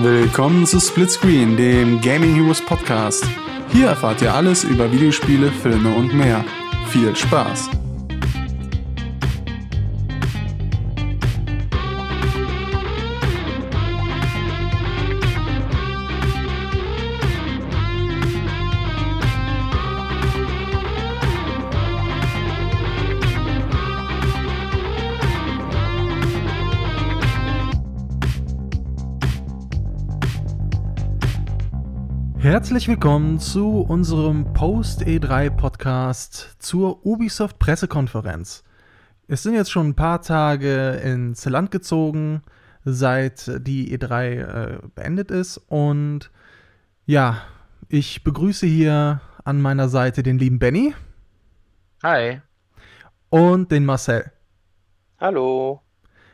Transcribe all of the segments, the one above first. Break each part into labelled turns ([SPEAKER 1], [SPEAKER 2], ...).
[SPEAKER 1] Willkommen zu Splitscreen, dem Gaming Heroes Podcast. Hier erfahrt ihr alles über Videospiele, Filme und mehr. Viel Spaß! Herzlich willkommen zu unserem Post-E3 Podcast zur Ubisoft Pressekonferenz. Es sind jetzt schon ein paar Tage ins Land gezogen, seit die E3 äh, beendet ist. Und ja, ich begrüße hier an meiner Seite den lieben Benny.
[SPEAKER 2] Hi.
[SPEAKER 1] Und den Marcel.
[SPEAKER 3] Hallo.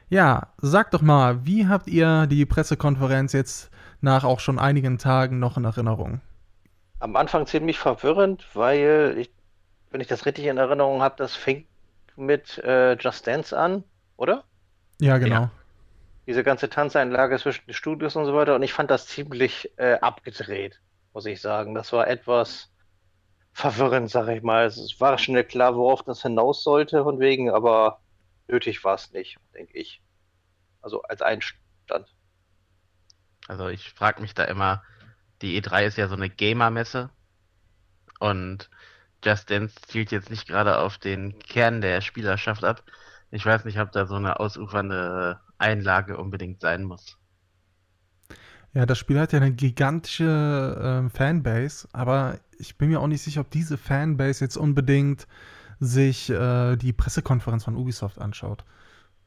[SPEAKER 1] Ja, sag doch mal, wie habt ihr die Pressekonferenz jetzt nach auch schon einigen Tagen noch in Erinnerung?
[SPEAKER 3] Am Anfang ziemlich verwirrend, weil ich, wenn ich das richtig in Erinnerung habe, das fängt mit äh, Just Dance an, oder?
[SPEAKER 1] Ja, genau. Ja.
[SPEAKER 3] Diese ganze Tanzeinlage zwischen den Studios und so weiter. Und ich fand das ziemlich äh, abgedreht, muss ich sagen. Das war etwas verwirrend, sag ich mal. Es war schnell klar, worauf das hinaus sollte, von wegen, aber nötig war es nicht, denke ich. Also als Einstand.
[SPEAKER 2] Also ich frage mich da immer, die E3 ist ja so eine Gamer-Messe und Just Dance zielt jetzt nicht gerade auf den Kern der Spielerschaft ab. Ich weiß nicht, ob da so eine ausufernde Einlage unbedingt sein muss.
[SPEAKER 1] Ja, das Spiel hat ja eine gigantische äh, Fanbase, aber ich bin mir auch nicht sicher, ob diese Fanbase jetzt unbedingt sich äh, die Pressekonferenz von Ubisoft anschaut.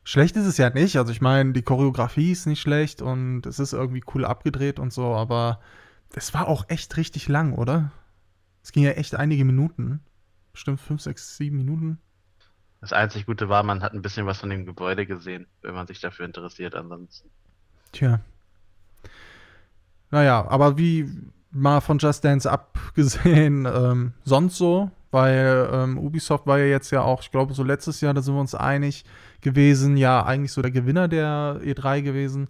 [SPEAKER 1] Schlecht ist es ja nicht. Also ich meine, die Choreografie ist nicht schlecht und es ist irgendwie cool abgedreht und so, aber es war auch echt richtig lang, oder? Es ging ja echt einige Minuten. Bestimmt fünf, sechs, sieben Minuten.
[SPEAKER 2] Das einzig Gute war, man hat ein bisschen was von dem Gebäude gesehen, wenn man sich dafür interessiert ansonsten.
[SPEAKER 1] Tja. Naja, aber wie mal von Just Dance abgesehen, ähm, sonst so, weil ähm, Ubisoft war ja jetzt ja auch, ich glaube, so letztes Jahr, da sind wir uns einig, gewesen, ja eigentlich so der Gewinner der E3 gewesen.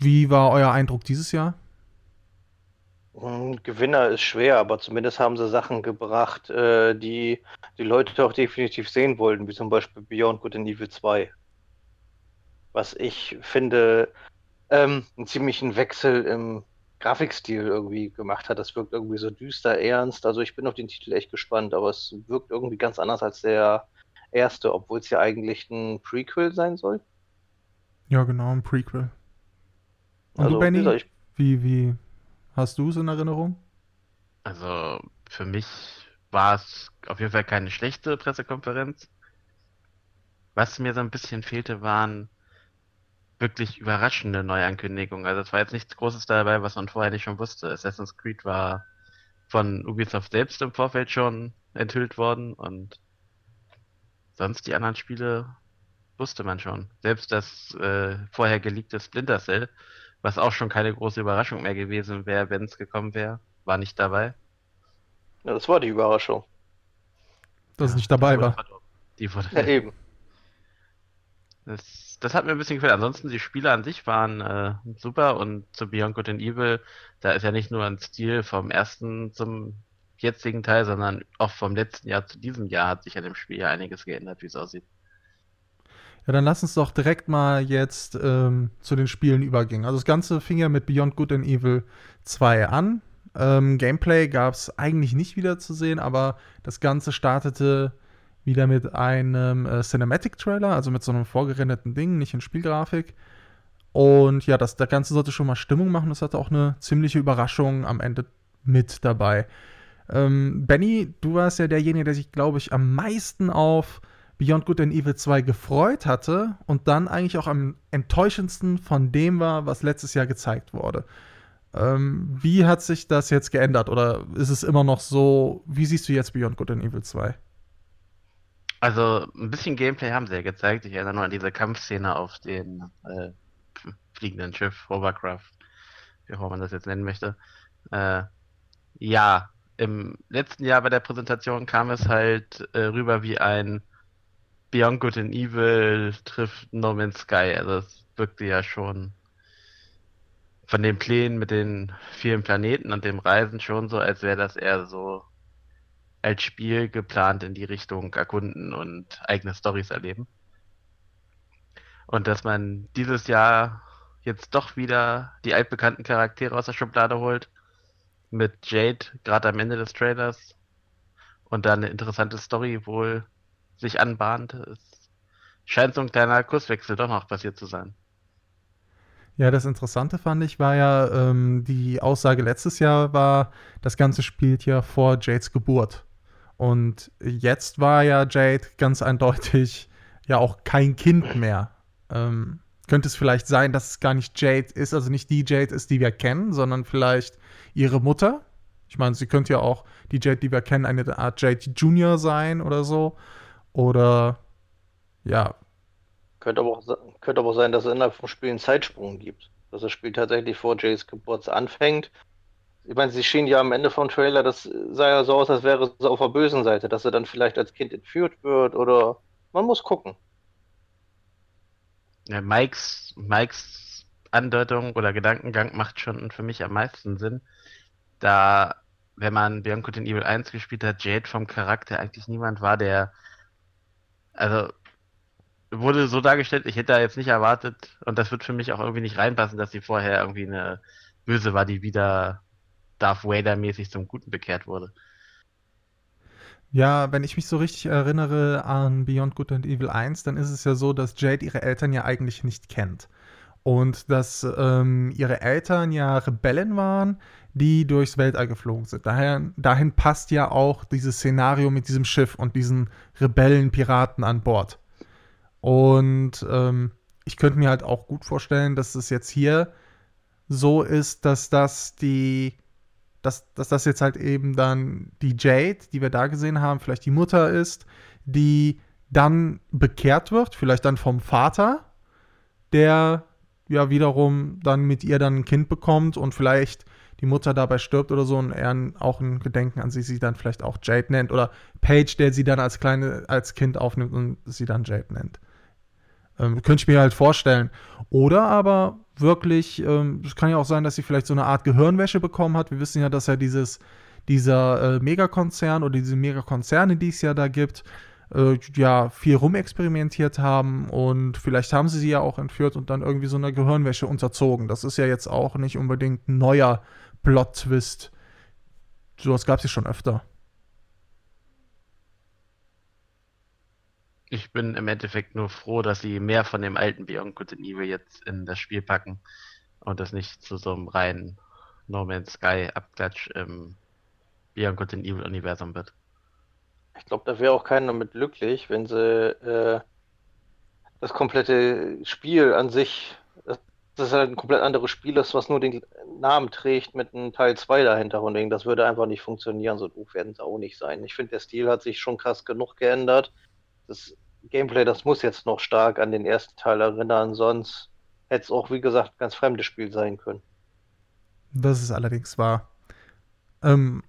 [SPEAKER 1] Wie war euer Eindruck dieses Jahr?
[SPEAKER 3] Hm, Gewinner ist schwer, aber zumindest haben sie Sachen gebracht, äh, die die Leute auch definitiv sehen wollten, wie zum Beispiel Beyond Good and Evil 2. Was ich finde, ähm, einen ziemlichen Wechsel im Grafikstil irgendwie gemacht hat. Das wirkt irgendwie so düster, ernst. Also ich bin auf den Titel echt gespannt, aber es wirkt irgendwie ganz anders als der erste, obwohl es ja eigentlich ein Prequel sein soll.
[SPEAKER 1] Ja, genau, ein Prequel. Und also, du, Benny, wie, wie, wie hast du es in Erinnerung?
[SPEAKER 2] Also, für mich war es auf jeden Fall keine schlechte Pressekonferenz. Was mir so ein bisschen fehlte, waren wirklich überraschende Neuankündigungen. Also es war jetzt nichts Großes dabei, was man vorher nicht schon wusste. Assassin's Creed war von Ubisoft selbst im Vorfeld schon enthüllt worden und sonst die anderen Spiele wusste man schon. Selbst das äh, vorher geleakte Splinter Cell, was auch schon keine große Überraschung mehr gewesen wäre, wenn es gekommen wäre, war nicht dabei.
[SPEAKER 3] Ja, das war die Überraschung.
[SPEAKER 1] Dass ja, es nicht dabei war.
[SPEAKER 3] Die wurde ja, eben.
[SPEAKER 2] Das, das hat mir ein bisschen gefällt. Ansonsten, die Spiele an sich waren äh, super und zu Beyond Good and Evil, da ist ja nicht nur ein Stil vom ersten zum jetzigen Teil, sondern auch vom letzten Jahr zu diesem Jahr hat sich an dem Spiel ja einiges geändert, wie es aussieht.
[SPEAKER 1] Ja, dann lass uns doch direkt mal jetzt ähm, zu den Spielen übergehen. Also das Ganze fing ja mit Beyond Good and Evil 2 an. Ähm, Gameplay gab es eigentlich nicht wieder zu sehen, aber das Ganze startete wieder mit einem äh, Cinematic-Trailer, also mit so einem vorgerenderten Ding, nicht in Spielgrafik. Und ja, das, das Ganze sollte schon mal Stimmung machen. Das hatte auch eine ziemliche Überraschung am Ende mit dabei. Ähm, Benny, du warst ja derjenige, der sich, glaube ich, am meisten auf Beyond Good and Evil 2 gefreut hatte und dann eigentlich auch am enttäuschendsten von dem war, was letztes Jahr gezeigt wurde. Ähm, wie hat sich das jetzt geändert oder ist es immer noch so, wie siehst du jetzt Beyond Good and Evil 2?
[SPEAKER 2] Also ein bisschen Gameplay haben sie ja gezeigt. Ich erinnere nur an diese Kampfszene auf dem äh, fliegenden Schiff, Hovercraft, wie auch man das jetzt nennen möchte. Äh, ja, im letzten Jahr bei der Präsentation kam es halt äh, rüber wie ein Beyond Good and Evil trifft No Man's Sky. Also es wirkte ja schon von den Plänen mit den vielen Planeten und dem Reisen schon so, als wäre das eher so als Spiel geplant in die Richtung erkunden und eigene Stories erleben. Und dass man dieses Jahr jetzt doch wieder die altbekannten Charaktere aus der Schublade holt, mit Jade gerade am Ende des Trailers und da eine interessante Story wohl sich anbahnt. Es scheint so ein kleiner Kurswechsel doch noch passiert zu sein.
[SPEAKER 1] Ja, das Interessante fand ich war ja, ähm, die Aussage letztes Jahr war, das Ganze spielt ja vor Jades Geburt. Und jetzt war ja Jade ganz eindeutig ja auch kein Kind mehr. Ähm, könnte es vielleicht sein, dass es gar nicht Jade ist, also nicht die Jade ist, die wir kennen, sondern vielleicht ihre Mutter? Ich meine, sie könnte ja auch die Jade, die wir kennen, eine Art Jade Junior sein oder so. Oder ja,
[SPEAKER 3] könnte aber, auch, könnte aber auch sein, dass es innerhalb vom Spiel einen Zeitsprung gibt. Dass das Spiel tatsächlich vor Jays Geburt anfängt. Ich meine, sie schien ja am Ende vom Trailer, das sah ja so aus, als wäre es auf der bösen Seite, dass er dann vielleicht als Kind entführt wird oder man muss gucken.
[SPEAKER 2] Ja, Mikes, Mikes Andeutung oder Gedankengang macht schon für mich am meisten Sinn. Da, wenn man Bianco den Evil 1 gespielt hat, Jade vom Charakter eigentlich niemand war, der also wurde so dargestellt, ich hätte da jetzt nicht erwartet, und das wird für mich auch irgendwie nicht reinpassen, dass sie vorher irgendwie eine Böse war, die wieder Darth Vader-mäßig zum Guten bekehrt wurde.
[SPEAKER 1] Ja, wenn ich mich so richtig erinnere an Beyond Good and Evil 1, dann ist es ja so, dass Jade ihre Eltern ja eigentlich nicht kennt. Und dass ähm, ihre Eltern ja Rebellen waren, die durchs Weltall geflogen sind. Daher, dahin passt ja auch dieses Szenario mit diesem Schiff und diesen Rebellen-Piraten an Bord. Und ähm, ich könnte mir halt auch gut vorstellen, dass es jetzt hier so ist, dass das die, dass, dass das jetzt halt eben dann die Jade, die wir da gesehen haben, vielleicht die Mutter ist, die dann bekehrt wird, vielleicht dann vom Vater, der ja wiederum dann mit ihr dann ein Kind bekommt und vielleicht die Mutter dabei stirbt oder so und er auch ein Gedenken an sie sie dann vielleicht auch Jade nennt oder Paige, der sie dann als kleine als Kind aufnimmt und sie dann Jade nennt. Ähm, könnte ich mir halt vorstellen. Oder aber wirklich, ähm, es kann ja auch sein, dass sie vielleicht so eine Art Gehirnwäsche bekommen hat. Wir wissen ja, dass ja dieses, dieser äh, Megakonzern oder diese Megakonzerne, die es ja da gibt, äh, ja, viel rumexperimentiert haben und vielleicht haben sie sie ja auch entführt und dann irgendwie so eine Gehirnwäsche unterzogen. Das ist ja jetzt auch nicht unbedingt ein neuer Plot-Twist. Sowas gab es ja schon öfter.
[SPEAKER 2] Ich bin im Endeffekt nur froh, dass sie mehr von dem alten Beyond Good and Evil jetzt in das Spiel packen und das nicht zu so einem reinen No Man's Sky Abklatsch im Beyond Good and Evil Universum wird.
[SPEAKER 3] Ich glaube, da wäre auch keiner mit glücklich, wenn sie äh, das komplette Spiel an sich, das, das ist halt ein komplett anderes Spiel ist, was nur den Namen trägt mit einem Teil 2 dahinter und das würde einfach nicht funktionieren, so doof werden sie auch nicht sein. Ich finde, der Stil hat sich schon krass genug geändert das Gameplay, das muss jetzt noch stark an den ersten Teil erinnern, sonst hätte es auch, wie gesagt, ein ganz fremdes Spiel sein können.
[SPEAKER 1] Das ist allerdings wahr. Ähm,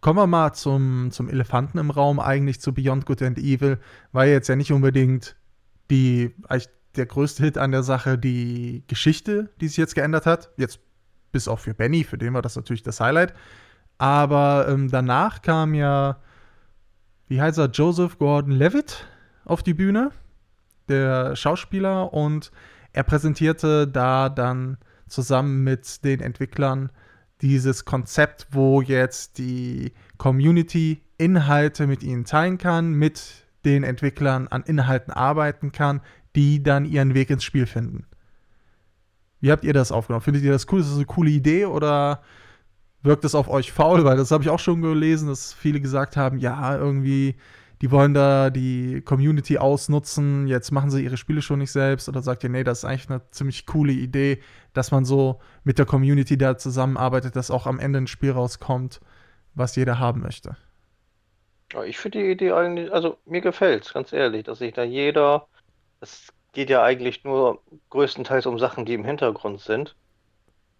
[SPEAKER 1] kommen wir mal zum, zum Elefanten im Raum, eigentlich zu Beyond Good and Evil. War jetzt ja nicht unbedingt die, der größte Hit an der Sache, die Geschichte, die sich jetzt geändert hat. Jetzt bis auch für Benny, für den war das natürlich das Highlight. Aber ähm, danach kam ja wie heißt er, Joseph Gordon-Levitt auf die Bühne, der Schauspieler, und er präsentierte da dann zusammen mit den Entwicklern dieses Konzept, wo jetzt die Community Inhalte mit ihnen teilen kann, mit den Entwicklern an Inhalten arbeiten kann, die dann ihren Weg ins Spiel finden. Wie habt ihr das aufgenommen? Findet ihr das cool? Ist das eine coole Idee oder wirkt es auf euch faul? Weil das habe ich auch schon gelesen, dass viele gesagt haben, ja, irgendwie, die wollen da die Community ausnutzen, jetzt machen sie ihre Spiele schon nicht selbst. Oder sagt ihr, nee, das ist eigentlich eine ziemlich coole Idee, dass man so mit der Community da zusammenarbeitet, dass auch am Ende ein Spiel rauskommt, was jeder haben möchte.
[SPEAKER 3] Ja, ich finde die Idee eigentlich, also mir gefällt es, ganz ehrlich, dass sich da jeder, es geht ja eigentlich nur größtenteils um Sachen, die im Hintergrund sind.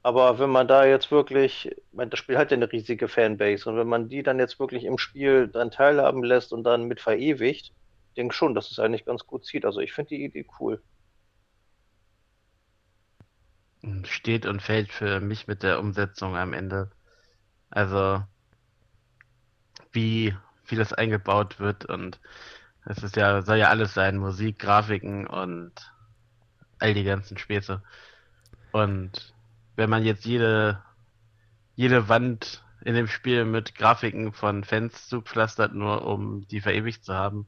[SPEAKER 3] Aber wenn man da jetzt wirklich, das Spiel hat ja eine riesige Fanbase und wenn man die dann jetzt wirklich im Spiel dann teilhaben lässt und dann mit verewigt, denke schon, dass es eigentlich ganz gut zieht. Also ich finde die Idee cool.
[SPEAKER 2] steht und fällt für mich mit der Umsetzung am Ende. Also wie vieles eingebaut wird und es ist ja, soll ja alles sein, Musik, Grafiken und all die ganzen Späße. Und wenn man jetzt jede, jede Wand in dem Spiel mit Grafiken von Fans zupflastert, nur um die verewigt zu haben,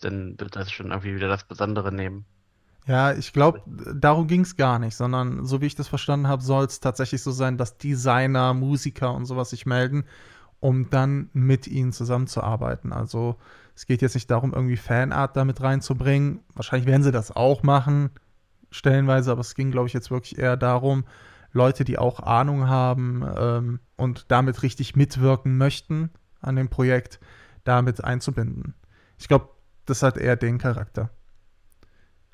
[SPEAKER 2] dann wird das schon irgendwie wieder das Besondere nehmen.
[SPEAKER 1] Ja, ich glaube, darum ging es gar nicht, sondern so wie ich das verstanden habe, soll es tatsächlich so sein, dass Designer, Musiker und sowas sich melden, um dann mit ihnen zusammenzuarbeiten. Also es geht jetzt nicht darum, irgendwie Fanart damit reinzubringen. Wahrscheinlich werden sie das auch machen, stellenweise, aber es ging, glaube ich, jetzt wirklich eher darum, Leute, die auch Ahnung haben ähm, und damit richtig mitwirken möchten an dem Projekt, damit einzubinden. Ich glaube, das hat eher den Charakter.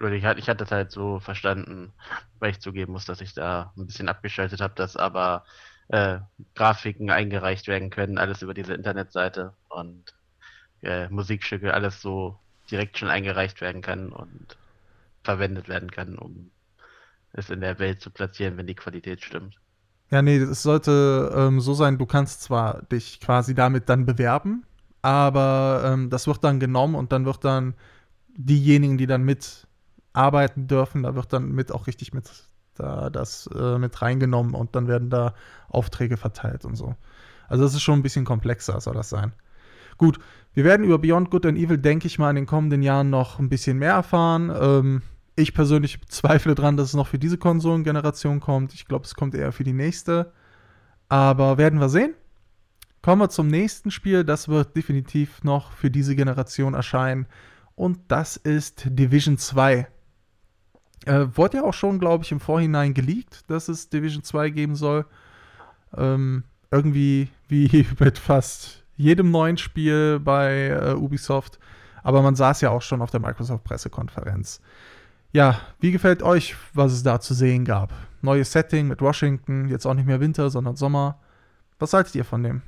[SPEAKER 2] Ich, ich hatte es halt so verstanden, weil ich zugeben muss, dass ich da ein bisschen abgeschaltet habe, dass aber äh, Grafiken eingereicht werden können, alles über diese Internetseite und äh, Musikstücke, alles so direkt schon eingereicht werden kann und verwendet werden kann, um es in der Welt zu platzieren, wenn die Qualität stimmt.
[SPEAKER 1] Ja, nee, es sollte ähm, so sein, du kannst zwar dich quasi damit dann bewerben, aber ähm, das wird dann genommen und dann wird dann diejenigen, die dann mitarbeiten dürfen, da wird dann mit auch richtig mit da das äh, mit reingenommen und dann werden da Aufträge verteilt und so. Also das ist schon ein bisschen komplexer, soll das sein. Gut, wir werden über Beyond Good and Evil, denke ich mal, in den kommenden Jahren noch ein bisschen mehr erfahren. Ähm, ich persönlich zweifle dran, dass es noch für diese Konsolengeneration kommt. Ich glaube, es kommt eher für die nächste. Aber werden wir sehen. Kommen wir zum nächsten Spiel. Das wird definitiv noch für diese Generation erscheinen. Und das ist Division 2. Äh, wurde ja auch schon, glaube ich, im Vorhinein geleakt, dass es Division 2 geben soll. Ähm, irgendwie wie mit fast jedem neuen Spiel bei äh, Ubisoft. Aber man saß ja auch schon auf der Microsoft-Pressekonferenz. Ja, wie gefällt euch, was es da zu sehen gab? Neues Setting mit Washington, jetzt auch nicht mehr Winter, sondern Sommer. Was haltet ihr von dem?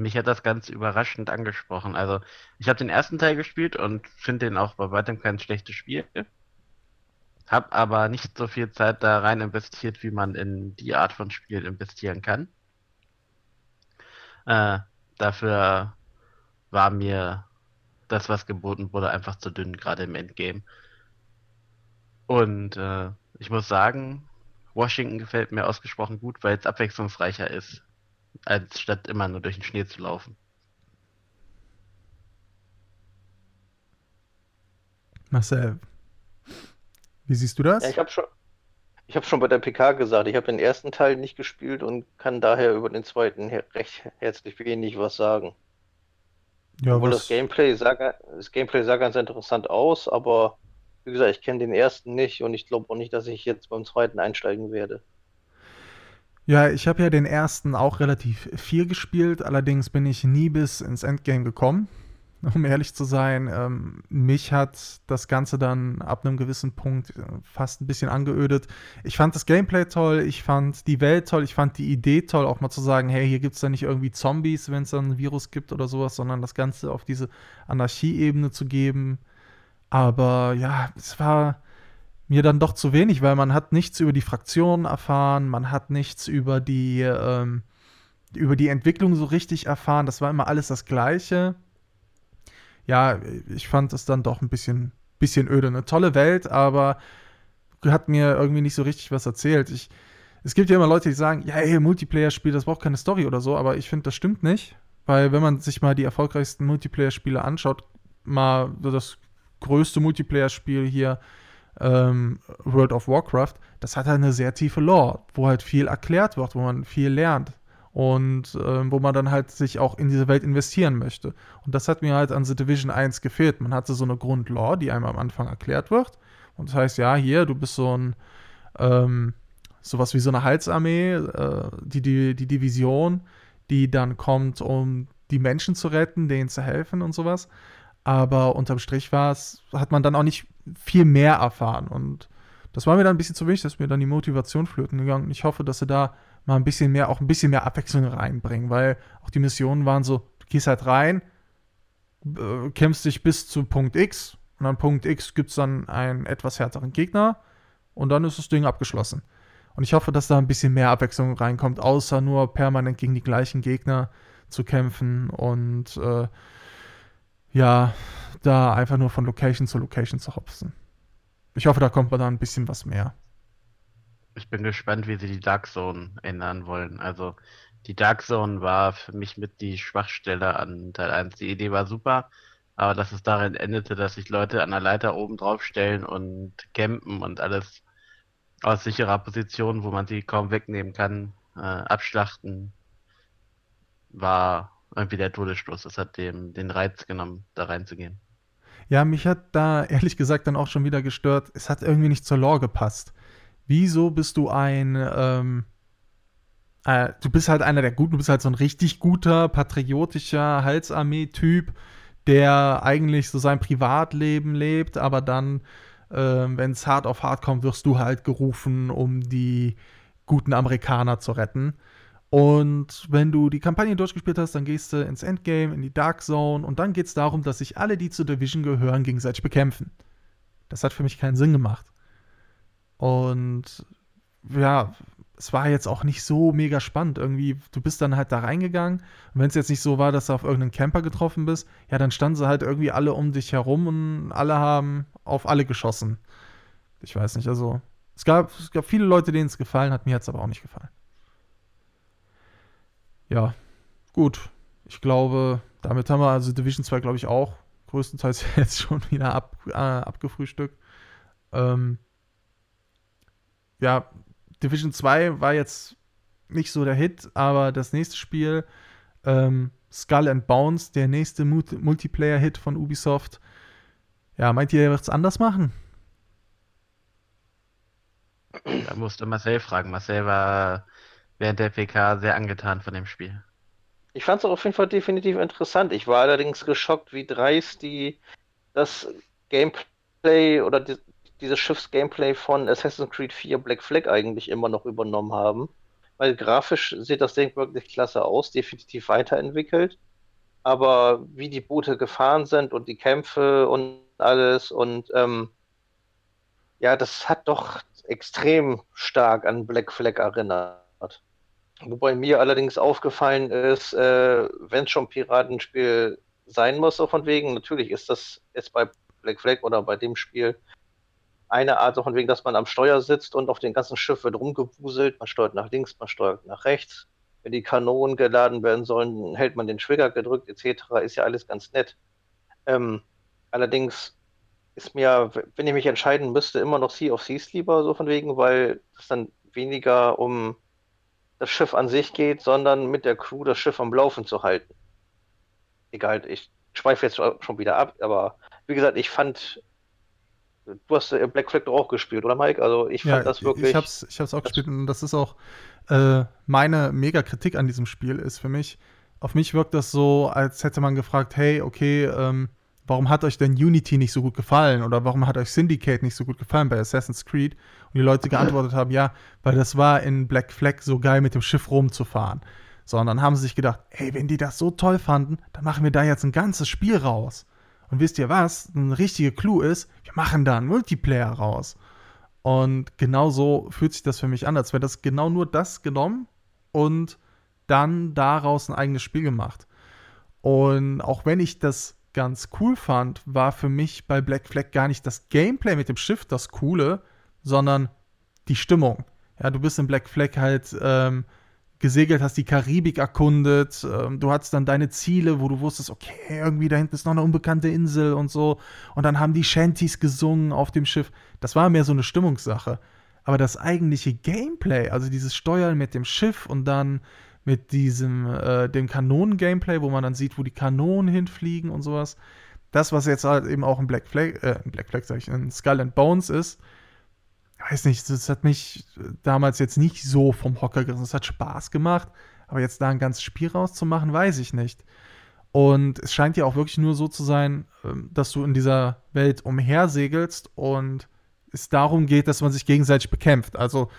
[SPEAKER 2] mich hat das ganz überraschend angesprochen. Also, ich habe den ersten Teil gespielt und finde den auch bei weitem kein schlechtes Spiel. Hab aber nicht so viel Zeit da rein investiert, wie man in die Art von Spiel investieren kann. Äh, dafür war mir das, was geboten wurde, einfach zu dünn, gerade im Endgame. Und äh, ich muss sagen, Washington gefällt mir ausgesprochen gut, weil es abwechslungsreicher ist als statt immer nur durch den Schnee zu laufen.
[SPEAKER 1] Marcel, wie siehst du das?
[SPEAKER 3] Ja, ich habe schon, ich habe schon bei der PK gesagt, ich habe den ersten Teil nicht gespielt und kann daher über den zweiten her recht herzlich wenig was sagen. Ja, Obwohl was... das Gameplay sah, das Gameplay sah ganz interessant aus, aber wie gesagt, ich kenne den ersten nicht und ich glaube auch nicht, dass ich jetzt beim zweiten einsteigen werde.
[SPEAKER 1] Ja, ich habe ja den ersten auch relativ viel gespielt, allerdings bin ich nie bis ins Endgame gekommen. Um ehrlich zu sein, ähm, mich hat das Ganze dann ab einem gewissen Punkt äh, fast ein bisschen angeödet. Ich fand das Gameplay toll, ich fand die Welt toll, ich fand die Idee toll, auch mal zu sagen, hey, hier gibt es da nicht irgendwie Zombies, wenn es dann ein Virus gibt oder sowas, sondern das Ganze auf diese Anarchie-Ebene zu geben. Aber ja, es war mir dann doch zu wenig, weil man hat nichts über die Fraktionen erfahren, man hat nichts über die, ähm, über die Entwicklung so richtig erfahren. Das war immer alles das Gleiche. Ja, ich fand es dann doch ein bisschen, bisschen öde. Eine tolle Welt, aber hat mir irgendwie nicht so richtig was erzählt. Ich, es gibt ja immer Leute, die sagen, ja, ey, Multiplayer-Spiel, das braucht keine Story oder so, aber ich finde, das stimmt nicht. Weil wenn man sich mal die erfolgreichsten Multiplayer-Spiele anschaut, mal das größte Multiplayer-Spiel hier, ähm, World of Warcraft, das hat halt eine sehr tiefe Lore, wo halt viel erklärt wird, wo man viel lernt und äh, wo man dann halt sich auch in diese Welt investieren möchte. Und das hat mir halt an The Division 1 gefehlt. Man hatte so eine Grundlore, die einem am Anfang erklärt wird. Und das heißt, ja, hier, du bist so ein, ähm, sowas wie so eine Halsarmee, äh, die, die, die Division, die dann kommt, um die Menschen zu retten, denen zu helfen und sowas. Aber unterm Strich war es, hat man dann auch nicht viel mehr erfahren. Und das war mir dann ein bisschen zu wenig, dass mir dann die Motivation flöten gegangen. Ich hoffe, dass sie da mal ein bisschen mehr, auch ein bisschen mehr Abwechslung reinbringen, weil auch die Missionen waren so, du gehst halt rein, äh, kämpfst dich bis zu Punkt X und an Punkt X gibt es dann einen etwas härteren Gegner und dann ist das Ding abgeschlossen. Und ich hoffe, dass da ein bisschen mehr Abwechslung reinkommt, außer nur permanent gegen die gleichen Gegner zu kämpfen und äh, ja, da einfach nur von Location zu Location zu hopsen. Ich hoffe, da kommt man da ein bisschen was mehr.
[SPEAKER 2] Ich bin gespannt, wie sie die Dark Zone ändern wollen. Also die Dark Zone war für mich mit die Schwachstelle an Teil 1. Die Idee war super, aber dass es darin endete, dass sich Leute an der Leiter oben drauf stellen und campen und alles aus sicherer Position, wo man sie kaum wegnehmen kann, äh, abschlachten, war irgendwie der Todesstoß. Das hat dem den Reiz genommen, da reinzugehen.
[SPEAKER 1] Ja, mich hat da ehrlich gesagt dann auch schon wieder gestört. Es hat irgendwie nicht zur Lore gepasst. Wieso bist du ein, ähm, äh, du bist halt einer der Guten, du bist halt so ein richtig guter, patriotischer Halsarmee-Typ, der eigentlich so sein Privatleben lebt, aber dann, äh, wenn es hart auf hart kommt, wirst du halt gerufen, um die guten Amerikaner zu retten. Und wenn du die Kampagne durchgespielt hast, dann gehst du ins Endgame, in die Dark Zone und dann geht es darum, dass sich alle, die zur Division gehören, gegenseitig bekämpfen. Das hat für mich keinen Sinn gemacht. Und ja, es war jetzt auch nicht so mega spannend. Irgendwie, du bist dann halt da reingegangen und wenn es jetzt nicht so war, dass du auf irgendeinen Camper getroffen bist, ja, dann standen sie halt irgendwie alle um dich herum und alle haben auf alle geschossen. Ich weiß nicht, also es gab, es gab viele Leute, denen es gefallen hat, mir hat es aber auch nicht gefallen ja, gut. Ich glaube, damit haben wir also Division 2, glaube ich, auch größtenteils jetzt schon wieder ab, äh, abgefrühstückt. Ähm, ja, Division 2 war jetzt nicht so der Hit, aber das nächste Spiel, ähm, Skull and Bones, der nächste Multiplayer-Hit von Ubisoft. Ja, meint ihr, er wird es anders machen?
[SPEAKER 2] Da musst du Marcel fragen. Marcel war während der PK sehr angetan von dem Spiel.
[SPEAKER 3] Ich fand es auf jeden Fall definitiv interessant. Ich war allerdings geschockt, wie dreist die das Gameplay oder die, dieses Schiffs-Gameplay von Assassin's Creed 4 Black Flag eigentlich immer noch übernommen haben. Weil grafisch sieht das Ding wirklich klasse aus, definitiv weiterentwickelt. Aber wie die Boote gefahren sind und die Kämpfe und alles und ähm, ja, das hat doch extrem stark an Black Flag erinnert. Wobei mir allerdings aufgefallen ist, äh, wenn es schon Piratenspiel sein muss, so von wegen, natürlich ist das jetzt bei Black Flag oder bei dem Spiel eine Art, so von wegen, dass man am Steuer sitzt und auf dem ganzen Schiff wird rumgewuselt, man steuert nach links, man steuert nach rechts. Wenn die Kanonen geladen werden sollen, hält man den Trigger gedrückt, etc. Ist ja alles ganz nett. Ähm, allerdings ist mir, wenn ich mich entscheiden müsste, immer noch Sea of Seas lieber, so von wegen, weil es dann weniger um das Schiff an sich geht, sondern mit der Crew das Schiff am Laufen zu halten. Egal, ich schweife jetzt schon wieder ab, aber wie gesagt, ich fand, du hast Black Flag doch auch gespielt, oder Mike? Also ich fand ja, das wirklich.
[SPEAKER 1] Ich hab's, ich hab's auch gespielt und das ist auch äh, meine mega Kritik an diesem Spiel ist für mich, auf mich wirkt das so, als hätte man gefragt, hey, okay, ähm, warum hat euch denn Unity nicht so gut gefallen oder warum hat euch Syndicate nicht so gut gefallen bei Assassin's Creed? Und die Leute geantwortet haben, ja, weil das war in Black Flag so geil, mit dem Schiff rumzufahren. So, und dann haben sie sich gedacht, hey, wenn die das so toll fanden, dann machen wir da jetzt ein ganzes Spiel raus. Und wisst ihr was? Ein richtiger Clou ist, wir machen da einen Multiplayer raus. Und genau so fühlt sich das für mich an, als wäre das genau nur das genommen und dann daraus ein eigenes Spiel gemacht. Und auch wenn ich das ganz cool fand, war für mich bei Black Flag gar nicht das Gameplay mit dem Schiff das Coole, sondern die Stimmung. Ja, du bist in Black Flag halt ähm, gesegelt, hast die Karibik erkundet, ähm, du hattest dann deine Ziele, wo du wusstest, okay, irgendwie da hinten ist noch eine unbekannte Insel und so. Und dann haben die Shanties gesungen auf dem Schiff. Das war mehr so eine Stimmungssache. Aber das eigentliche Gameplay, also dieses Steuern mit dem Schiff und dann mit diesem, äh, dem Kanonen-Gameplay, wo man dann sieht, wo die Kanonen hinfliegen und sowas. Das, was jetzt halt eben auch in Black Flag, äh, in Black Flag sag ich, in Skull and Bones ist, weiß nicht, das hat mich damals jetzt nicht so vom Hocker gerissen. Es hat Spaß gemacht, aber jetzt da ein ganzes Spiel rauszumachen, weiß ich nicht. Und es scheint ja auch wirklich nur so zu sein, ähm, dass du in dieser Welt umhersegelst und es darum geht, dass man sich gegenseitig bekämpft. Also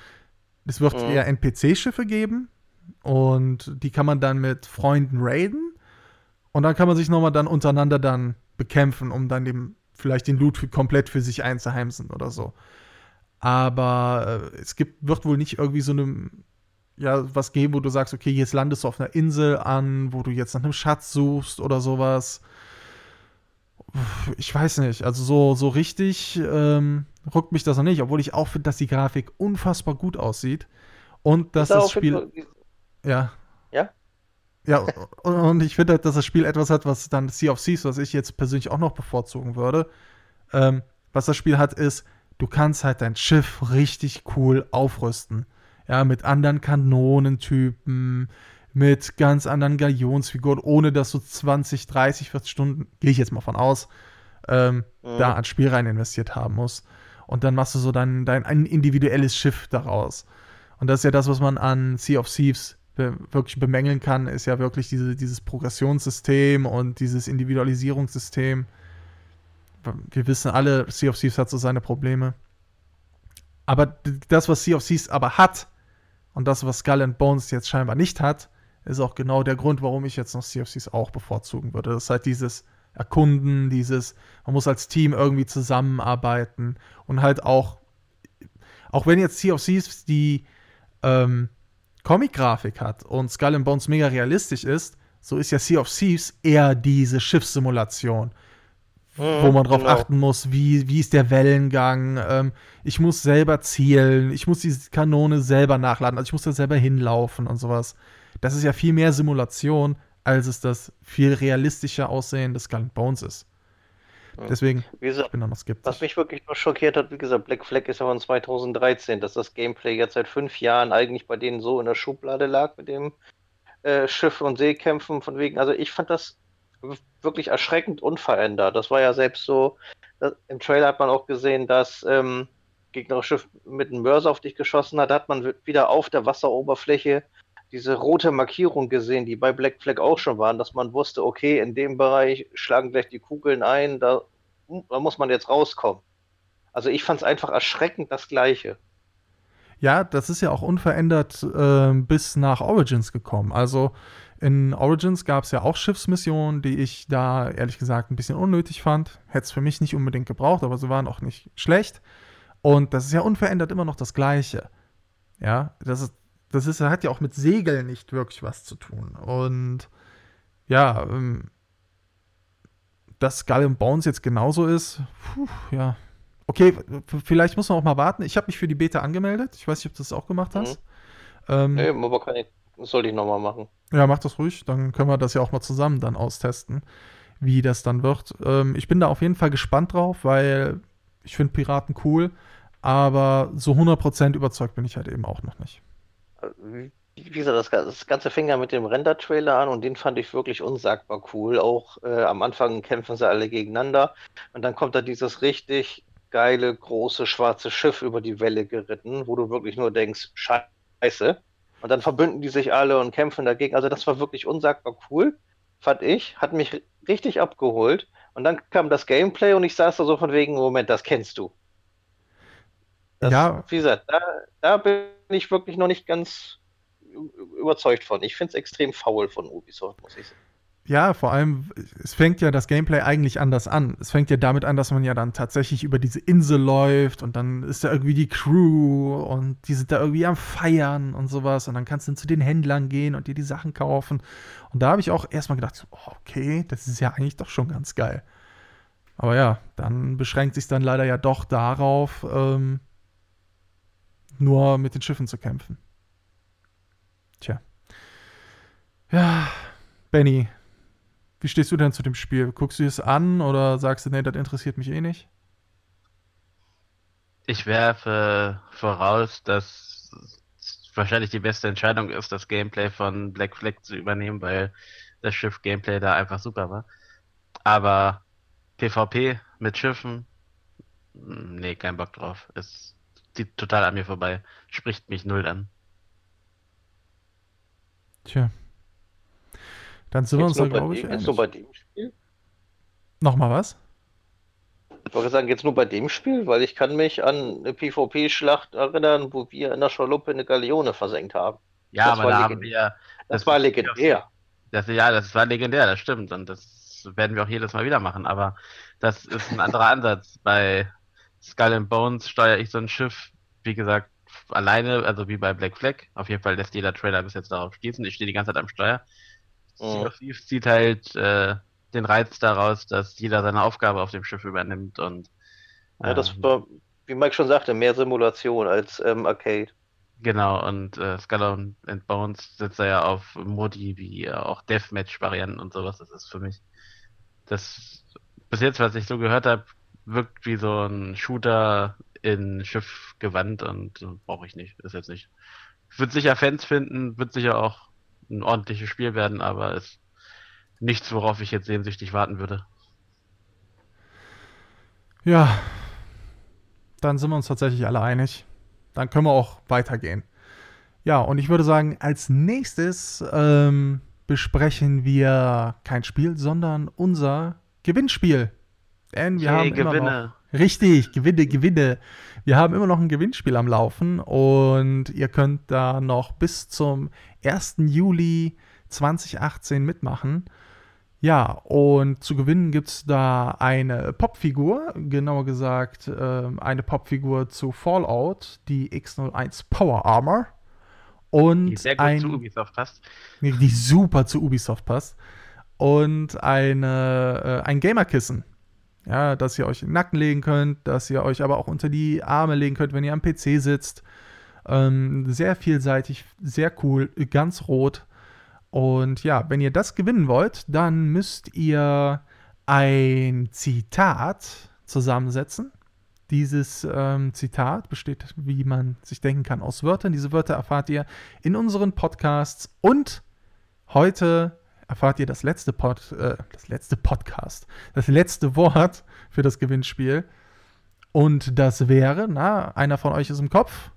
[SPEAKER 1] es wird mhm. eher NPC-Schiffe geben, und die kann man dann mit Freunden raiden. Und dann kann man sich nochmal dann untereinander dann bekämpfen, um dann dem, vielleicht den Loot für, komplett für sich einzuheimsen oder so. Aber äh, es gibt, wird wohl nicht irgendwie so eine, ja, was geben, wo du sagst, okay, jetzt landest du auf einer Insel an, wo du jetzt nach einem Schatz suchst oder sowas. Ich weiß nicht, also so, so richtig ähm, ruckt mich das noch nicht, obwohl ich auch finde, dass die Grafik unfassbar gut aussieht und dass das Spiel. Ja.
[SPEAKER 3] Ja?
[SPEAKER 1] Ja, und ich finde, dass das Spiel etwas hat, was dann Sea of Thieves, was ich jetzt persönlich auch noch bevorzugen würde. Ähm, was das Spiel hat, ist, du kannst halt dein Schiff richtig cool aufrüsten. Ja, mit anderen Kanonentypen, mit ganz anderen Galionsfiguren, ohne dass du 20, 30, 40 Stunden, gehe ich jetzt mal von aus, ähm, mhm. da an Spiel rein investiert haben musst. Und dann machst du so dein, dein ein individuelles Schiff daraus. Und das ist ja das, was man an Sea of Thieves be wirklich bemängeln kann, ist ja wirklich diese, dieses Progressionssystem und dieses Individualisierungssystem wir wissen alle, Sea of Thieves hat so seine Probleme. Aber das, was Sea of Thieves aber hat, und das, was Skull and Bones jetzt scheinbar nicht hat, ist auch genau der Grund, warum ich jetzt noch Sea of Thieves auch bevorzugen würde. Das ist halt dieses Erkunden, dieses, man muss als Team irgendwie zusammenarbeiten und halt auch, auch wenn jetzt Sea of Thieves die ähm, Comic-Grafik hat und Skull and Bones mega realistisch ist, so ist ja Sea of Thieves eher diese Schiffssimulation wo man drauf genau. achten muss, wie, wie ist der Wellengang. Ähm, ich muss selber zielen, ich muss die Kanone selber nachladen, also ich muss da selber hinlaufen und sowas. Das ist ja viel mehr Simulation, als es das viel realistischer Aussehen des Skull Bones ist. Deswegen,
[SPEAKER 3] gesagt, ich bin da noch skeptisch. Was mich wirklich noch schockiert hat, wie gesagt, Black Flag ist ja von 2013, dass das Gameplay jetzt seit fünf Jahren eigentlich bei denen so in der Schublade lag mit dem äh, Schiff- und Seekämpfen. Von wegen, also ich fand das wirklich erschreckend unverändert. Das war ja selbst so, das, im Trailer hat man auch gesehen, dass ähm, gegnerische Schiff mit einem Mörser auf dich geschossen hat, hat man wieder auf der Wasseroberfläche diese rote Markierung gesehen, die bei Black Flag auch schon waren, dass man wusste, okay, in dem Bereich schlagen gleich die Kugeln ein, da, da muss man jetzt rauskommen. Also ich fand es einfach erschreckend das Gleiche.
[SPEAKER 1] Ja, das ist ja auch unverändert äh, bis nach Origins gekommen. Also in Origins gab es ja auch Schiffsmissionen, die ich da ehrlich gesagt ein bisschen unnötig fand. Hätte es für mich nicht unbedingt gebraucht, aber sie waren auch nicht schlecht. Und das ist ja unverändert immer noch das Gleiche. Ja, das ist, das ist, hat ja auch mit Segeln nicht wirklich was zu tun. Und ja, ähm, dass Skull Bones jetzt genauso ist, puh, ja. Okay, vielleicht muss man auch mal warten. Ich habe mich für die Beta angemeldet. Ich weiß nicht, ob du das auch gemacht hast.
[SPEAKER 3] Mhm. Ähm, nee, aber keine das sollte ich nochmal machen.
[SPEAKER 1] Ja, mach das ruhig. Dann können wir das ja auch mal zusammen dann austesten, wie das dann wird. Ähm, ich bin da auf jeden Fall gespannt drauf, weil ich finde Piraten cool, aber so 100% überzeugt bin ich halt eben auch noch nicht.
[SPEAKER 3] Wie gesagt, das, das Ganze fing ja mit dem Render-Trailer an und den fand ich wirklich unsagbar cool. Auch äh, am Anfang kämpfen sie alle gegeneinander und dann kommt da dieses richtig geile, große, schwarze Schiff über die Welle geritten, wo du wirklich nur denkst, scheiße, und dann verbünden die sich alle und kämpfen dagegen. Also das war wirklich unsagbar cool, fand ich. Hat mich richtig abgeholt. Und dann kam das Gameplay und ich saß da so von wegen, Moment, das kennst du. Das, ja. Wie gesagt, da, da bin ich wirklich noch nicht ganz überzeugt von. Ich finde es extrem faul von Ubisoft, muss ich sagen.
[SPEAKER 1] Ja, vor allem, es fängt ja das Gameplay eigentlich anders an. Es fängt ja damit an, dass man ja dann tatsächlich über diese Insel läuft und dann ist da irgendwie die Crew und die sind da irgendwie am Feiern und sowas und dann kannst du zu den Händlern gehen und dir die Sachen kaufen. Und da habe ich auch erstmal gedacht, oh, okay, das ist ja eigentlich doch schon ganz geil. Aber ja, dann beschränkt sich dann leider ja doch darauf, ähm, nur mit den Schiffen zu kämpfen. Tja. Ja, Benny, wie stehst du denn zu dem Spiel? Guckst du es an oder sagst du, nee, das interessiert mich eh nicht?
[SPEAKER 2] Ich werfe voraus, dass wahrscheinlich die beste Entscheidung ist, das Gameplay von Black Flag zu übernehmen, weil das Schiff-Gameplay da einfach super war. Aber PvP mit Schiffen, nee, kein Bock drauf. Es zieht total an mir vorbei. Spricht mich null an.
[SPEAKER 1] Tja. Dann sind jetzt wir uns da, glaube ich,
[SPEAKER 3] Jetzt nur bei dem Spiel?
[SPEAKER 1] Nochmal was?
[SPEAKER 3] Ich wollte sagen, jetzt nur bei dem Spiel, weil ich kann mich an eine PvP-Schlacht erinnern, wo wir in der Schaluppe eine Galeone versenkt haben.
[SPEAKER 2] Ja, das aber da haben wir.
[SPEAKER 3] Das, das war legendär.
[SPEAKER 2] Das, ja, das war legendär, das stimmt. Und das werden wir auch jedes Mal wieder machen. Aber das ist ein anderer Ansatz. Bei Skull and Bones steuere ich so ein Schiff wie gesagt, alleine, also wie bei Black Flag, auf jeden Fall lässt jeder Trailer bis jetzt darauf schließen. Ich stehe die ganze Zeit am Steuer. Sea Thieves zieht halt äh, den Reiz daraus, dass jeder seine Aufgabe auf dem Schiff übernimmt und
[SPEAKER 3] Ja, das
[SPEAKER 2] ähm,
[SPEAKER 3] war, wie Mike schon sagte, mehr Simulation als ähm, Arcade.
[SPEAKER 2] Genau, und äh, Skull and and Bones sitzt da ja auf Modi wie äh, auch Deathmatch-Varianten und sowas. Das ist für mich das bis jetzt, was ich so gehört habe, wirkt wie so ein Shooter in Schiffgewand und äh, brauche ich nicht. Ist jetzt nicht. Wird sicher Fans finden, wird sicher auch ein ordentliches Spiel werden, aber ist nichts, worauf ich jetzt sehnsüchtig warten würde.
[SPEAKER 1] Ja, dann sind wir uns tatsächlich alle einig. Dann können wir auch weitergehen. Ja, und ich würde sagen, als nächstes ähm, besprechen wir kein Spiel, sondern unser Gewinnspiel. Denn wir
[SPEAKER 2] Yay,
[SPEAKER 1] haben immer
[SPEAKER 2] Gewinne.
[SPEAKER 1] noch Richtig, Gewinne, Gewinne. Wir haben immer noch ein Gewinnspiel am Laufen und ihr könnt da noch bis zum 1. Juli 2018 mitmachen. Ja, und zu gewinnen gibt es da eine Popfigur, genauer gesagt ähm, eine Popfigur zu Fallout, die X01 Power Armor. Und
[SPEAKER 2] Die sehr gut
[SPEAKER 1] ein,
[SPEAKER 2] zu Ubisoft passt.
[SPEAKER 1] Nee, die super zu Ubisoft passt. Und eine, äh, ein Gamerkissen. Ja, dass ihr euch in den Nacken legen könnt, dass ihr euch aber auch unter die Arme legen könnt, wenn ihr am PC sitzt. Ähm, sehr vielseitig, sehr cool, ganz rot. Und ja, wenn ihr das gewinnen wollt, dann müsst ihr ein Zitat zusammensetzen. Dieses ähm, Zitat besteht, wie man sich denken kann, aus Wörtern. Diese Wörter erfahrt ihr in unseren Podcasts und heute erfahrt ihr das letzte Pod, äh, das letzte Podcast, das letzte Wort für das Gewinnspiel. Und das wäre, na, einer von euch ist im Kopf.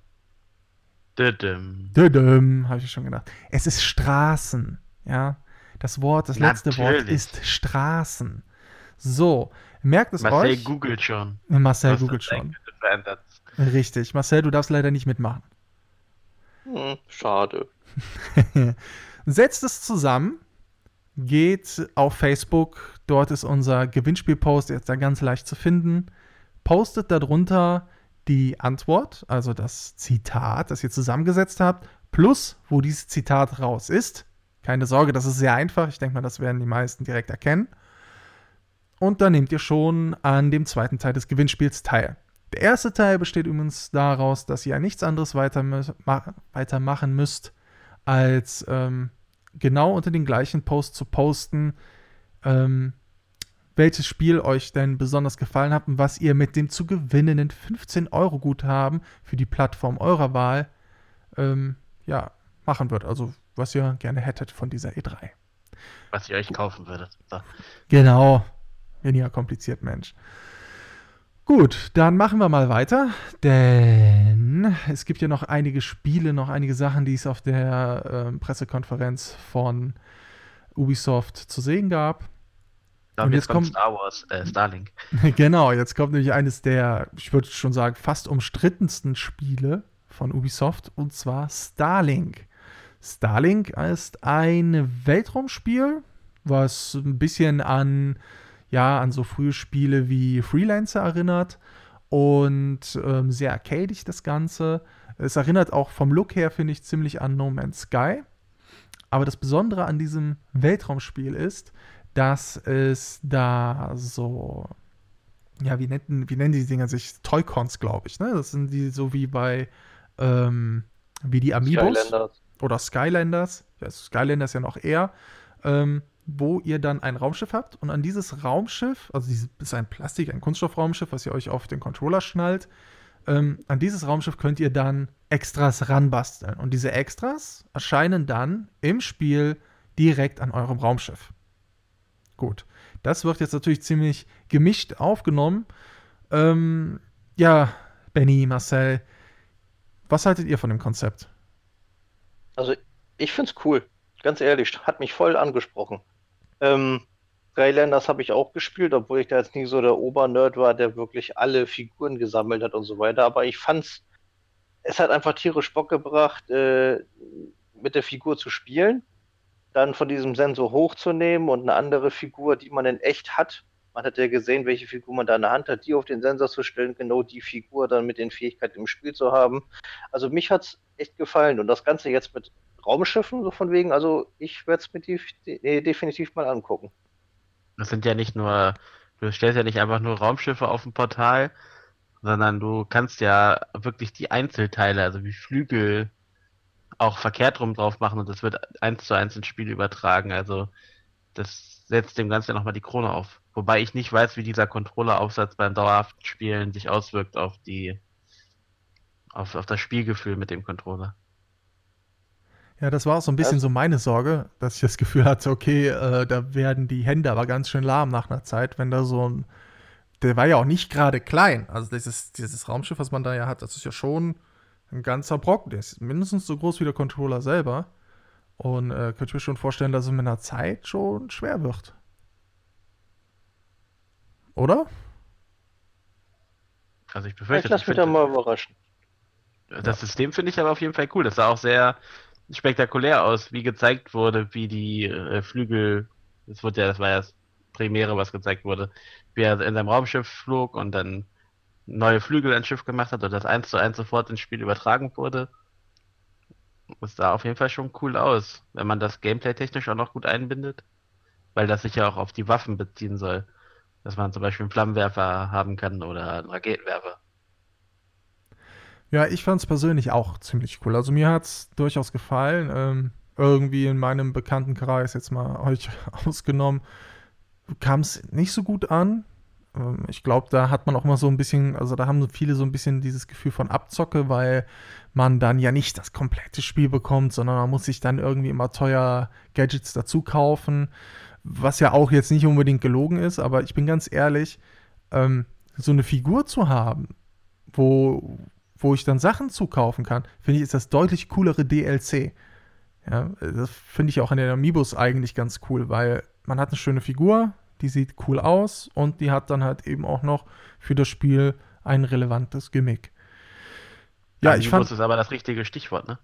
[SPEAKER 2] Düdüm.
[SPEAKER 1] Dödüm, habe ich schon gedacht. Es ist Straßen, ja. Das Wort, das letzte Wort ist Straßen. So, merkt es
[SPEAKER 2] Marcel
[SPEAKER 1] euch.
[SPEAKER 2] googelt schon.
[SPEAKER 1] Marcel
[SPEAKER 2] was
[SPEAKER 1] googelt schon. Richtig. Marcel, du darfst leider nicht mitmachen.
[SPEAKER 3] Hm, schade.
[SPEAKER 1] Setzt es zusammen, geht auf Facebook, dort ist unser Gewinnspielpost jetzt da ganz leicht zu finden. Postet darunter die Antwort, also das Zitat, das ihr zusammengesetzt habt, plus wo dieses Zitat raus ist. Keine Sorge, das ist sehr einfach. Ich denke mal, das werden die meisten direkt erkennen. Und dann nehmt ihr schon an dem zweiten Teil des Gewinnspiels teil. Der erste Teil besteht übrigens daraus, dass ihr nichts anderes weitermachen müsst, als ähm, genau unter den gleichen Post zu posten, ähm, welches Spiel euch denn besonders gefallen hat und was ihr mit dem zu gewinnenden 15-Euro-Guthaben für die Plattform eurer Wahl ähm, ja, machen würdet. Also was ihr gerne hättet von dieser E3.
[SPEAKER 2] Was ihr euch kaufen würdet. So.
[SPEAKER 1] Genau. Weniger kompliziert, Mensch. Gut, dann machen wir mal weiter, denn es gibt ja noch einige Spiele, noch einige Sachen, die es auf der ähm, Pressekonferenz von Ubisoft zu sehen gab.
[SPEAKER 2] Glaub,
[SPEAKER 1] Und
[SPEAKER 2] jetzt,
[SPEAKER 1] jetzt
[SPEAKER 2] kommt
[SPEAKER 1] kommt-
[SPEAKER 2] Star Wars, äh, Starlink.
[SPEAKER 1] genau, jetzt kommt nämlich eines der, ich würde schon sagen, fast umstrittensten Spiele von Ubisoft, und zwar Starlink. Starlink ist ein Weltraumspiel, was ein bisschen an, ja, an so frühe Spiele wie Freelancer erinnert und ähm, sehr arcadig das Ganze. Es erinnert auch vom Look her, finde ich, ziemlich an No Man's Sky. Aber das Besondere an diesem Weltraumspiel ist, dass es da so, ja, wie nennen, wie nennen die Dinger sich? Toy-Cons, glaube ich, ne? Das sind die so wie bei, ähm, wie die Amiibos
[SPEAKER 3] Skylanders.
[SPEAKER 1] oder Skylanders, ja, Skylanders ja noch eher, ähm, wo ihr dann ein Raumschiff habt und an dieses Raumschiff, also dieses ist ein Plastik, ein Kunststoffraumschiff, was ihr euch auf den Controller schnallt, ähm, an dieses Raumschiff könnt ihr dann Extras ranbasteln und diese Extras erscheinen dann im Spiel direkt an eurem Raumschiff. Gut, das wird jetzt natürlich ziemlich gemischt aufgenommen. Ähm, ja, Benny, Marcel, was haltet ihr von dem Konzept?
[SPEAKER 3] Also, ich find's cool. Ganz ehrlich, hat mich voll angesprochen. Ähm, Skylanders habe ich auch gespielt, obwohl ich da jetzt nie so der Obernerd war, der wirklich alle Figuren gesammelt hat und so weiter. Aber ich fand's, es hat einfach tierisch Bock gebracht, äh, mit der Figur zu spielen, dann von diesem Sensor hochzunehmen und eine andere Figur, die man in echt hat, Man hat ja gesehen, welche Figur man da in der Hand hat, die auf den Sensor zu stellen, genau die Figur dann mit den Fähigkeiten im Spiel zu haben. Also mich hat es echt gefallen. Und das Ganze jetzt mit Raumschiffen, so von wegen, also ich werde es mir de definitiv mal angucken.
[SPEAKER 2] Das sind ja nicht nur, du stellst ja nicht einfach nur Raumschiffe auf dem Portal, sondern du kannst ja wirklich die Einzelteile, also wie Flügel, auch verkehrt rum drauf machen und das wird eins zu eins ins Spiel übertragen. Also das setzt dem Ganzen ja nochmal die Krone auf. Wobei ich nicht weiß, wie dieser Controlleraufsatz beim dauerhaften Spielen sich auswirkt auf die auf, auf das Spielgefühl mit dem Controller.
[SPEAKER 1] Ja, das war auch so ein bisschen so meine Sorge, dass ich das Gefühl hatte, okay, äh, da werden die Hände aber ganz schön lahm nach einer Zeit, wenn da so ein. Der war ja auch nicht gerade klein. Also dieses, dieses Raumschiff, was man da ja hat, das ist ja schon ein ganzer Brocken. Der ist mindestens so groß wie der Controller selber. Und äh, könnte ich mir schon vorstellen, dass es mit einer Zeit schon schwer wird. Oder?
[SPEAKER 2] Also ich befürchte,
[SPEAKER 3] ich lass mich da mal überraschen.
[SPEAKER 2] Das ja. System finde ich aber auf jeden Fall cool. Das sah auch sehr spektakulär aus, wie gezeigt wurde, wie die äh, Flügel, das wurde ja, das war ja das Premiere, was gezeigt wurde, wie er in seinem Raumschiff flog und dann neue Flügel ins Schiff gemacht hat und das eins zu eins sofort ins Spiel übertragen wurde. Das sah auf jeden Fall schon cool aus, wenn man das Gameplay technisch auch noch gut einbindet, weil das sich ja auch auf die Waffen beziehen soll. Dass man zum Beispiel einen Flammenwerfer haben kann oder einen Raketenwerfer.
[SPEAKER 1] Ja, ich fand es persönlich auch ziemlich cool. Also mir hat es durchaus gefallen. Ähm, irgendwie in meinem Bekanntenkreis, jetzt mal euch ausgenommen, kam es nicht so gut an. Ähm, ich glaube, da hat man auch immer so ein bisschen, also da haben viele so ein bisschen dieses Gefühl von Abzocke, weil man dann ja nicht das komplette Spiel bekommt, sondern man muss sich dann irgendwie immer teuer Gadgets dazu kaufen, was ja auch jetzt nicht unbedingt gelogen ist, aber ich bin ganz ehrlich, ähm, so eine Figur zu haben, wo, wo ich dann Sachen zukaufen kann, finde ich, ist das deutlich coolere DLC. Ja, das finde ich auch in den Amiibos eigentlich ganz cool, weil man hat eine schöne Figur, die sieht cool aus und die hat dann halt eben auch noch für das Spiel ein relevantes Gimmick.
[SPEAKER 2] Ja, Amiibos ich fand. Ist aber das richtige Stichwort, ne?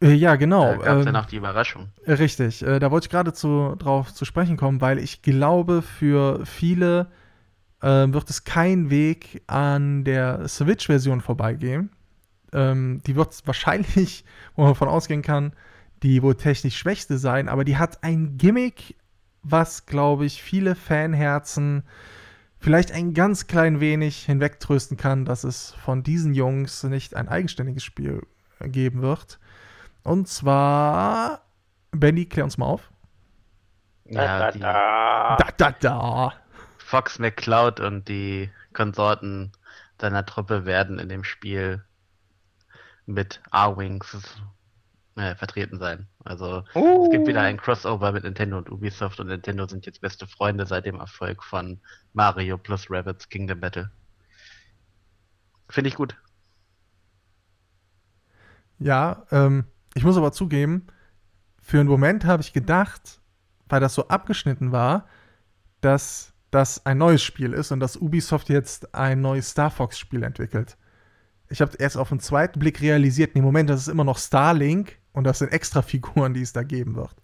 [SPEAKER 1] Äh, ja, genau.
[SPEAKER 2] Da gab es ähm, ja noch die Überraschung.
[SPEAKER 1] Richtig, äh, da wollte ich gerade zu, drauf zu sprechen kommen, weil ich glaube, für viele äh, wird es kein Weg an der Switch-Version vorbeigehen. Ähm, die wird wahrscheinlich, wo man davon ausgehen kann, die wohl technisch schwächste sein, aber die hat ein Gimmick, was, glaube ich, viele Fanherzen vielleicht ein ganz klein wenig hinwegtrösten kann, dass es von diesen Jungs nicht ein eigenständiges Spiel geben wird. Und zwar, Benny, klär uns mal auf.
[SPEAKER 2] Ja,
[SPEAKER 1] da, da, da. da, da.
[SPEAKER 2] Fox McCloud und die Konsorten deiner Truppe werden in dem Spiel mit R-Wings äh, vertreten sein. Also uh. es gibt wieder ein Crossover mit Nintendo und Ubisoft und Nintendo sind jetzt beste Freunde seit dem Erfolg von Mario plus Rabbits Kingdom Battle. Finde ich gut.
[SPEAKER 1] Ja, ähm, ich muss aber zugeben, für einen Moment habe ich gedacht, weil das so abgeschnitten war, dass das ein neues Spiel ist und dass Ubisoft jetzt ein neues Star Fox-Spiel entwickelt. Ich habe erst auf den zweiten Blick realisiert, im Moment, das ist immer noch Starlink und das sind extra Figuren, die es da geben wird.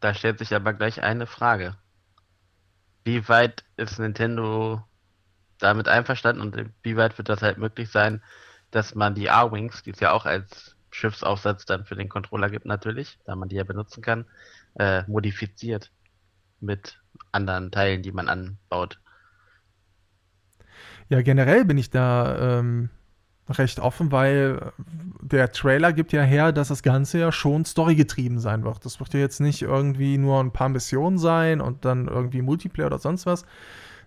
[SPEAKER 2] Da stellt sich aber gleich eine Frage. Wie weit ist Nintendo damit einverstanden und wie weit wird das halt möglich sein, dass man die R-Wings, die es ja auch als Schiffsaufsatz dann für den Controller gibt natürlich, da man die ja benutzen kann, äh, modifiziert mit anderen Teilen, die man anbaut.
[SPEAKER 1] Ja, generell bin ich da ähm, recht offen, weil der Trailer gibt ja her, dass das Ganze ja schon storygetrieben sein wird. Das wird ja jetzt nicht irgendwie nur ein paar Missionen sein und dann irgendwie Multiplayer oder sonst was,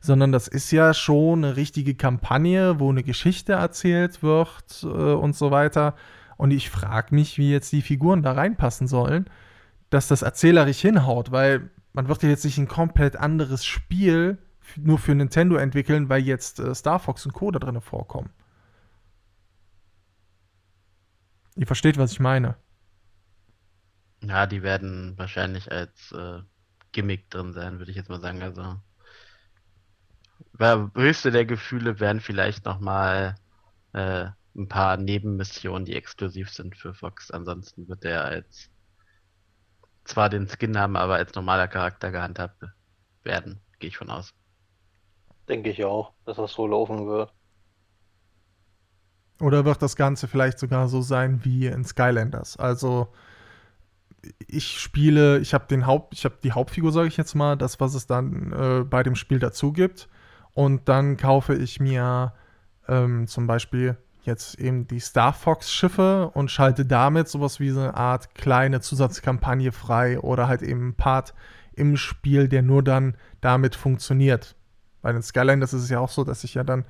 [SPEAKER 1] sondern das ist ja schon eine richtige Kampagne, wo eine Geschichte erzählt wird äh, und so weiter. Und ich frage mich, wie jetzt die Figuren da reinpassen sollen, dass das erzählerisch hinhaut, weil man wird ja jetzt nicht ein komplett anderes Spiel nur für Nintendo entwickeln, weil jetzt äh, Star Fox und Co. da drin vorkommen. Ihr versteht, was ich meine.
[SPEAKER 2] Ja, die werden wahrscheinlich als äh, Gimmick drin sein, würde ich jetzt mal sagen. Also höchste der Gefühle wären vielleicht noch mal äh, ein paar Nebenmissionen, die exklusiv sind für Fox. Ansonsten wird der als zwar den Skin haben, aber als normaler Charakter gehandhabt werden, gehe ich von aus.
[SPEAKER 3] Denke ich auch, dass das so laufen wird.
[SPEAKER 1] Oder wird das Ganze vielleicht sogar so sein wie in Skylanders? Also ich spiele, ich habe den Haupt, ich habe die Hauptfigur, sage ich jetzt mal, das, was es dann äh, bei dem Spiel dazu gibt. Und dann kaufe ich mir ähm, zum Beispiel jetzt eben die Star Fox-Schiffe und schalte damit sowas wie so eine Art kleine Zusatzkampagne frei oder halt eben ein Part im Spiel, der nur dann damit funktioniert. Bei den Skylanders ist es ja auch so, dass ich ja dann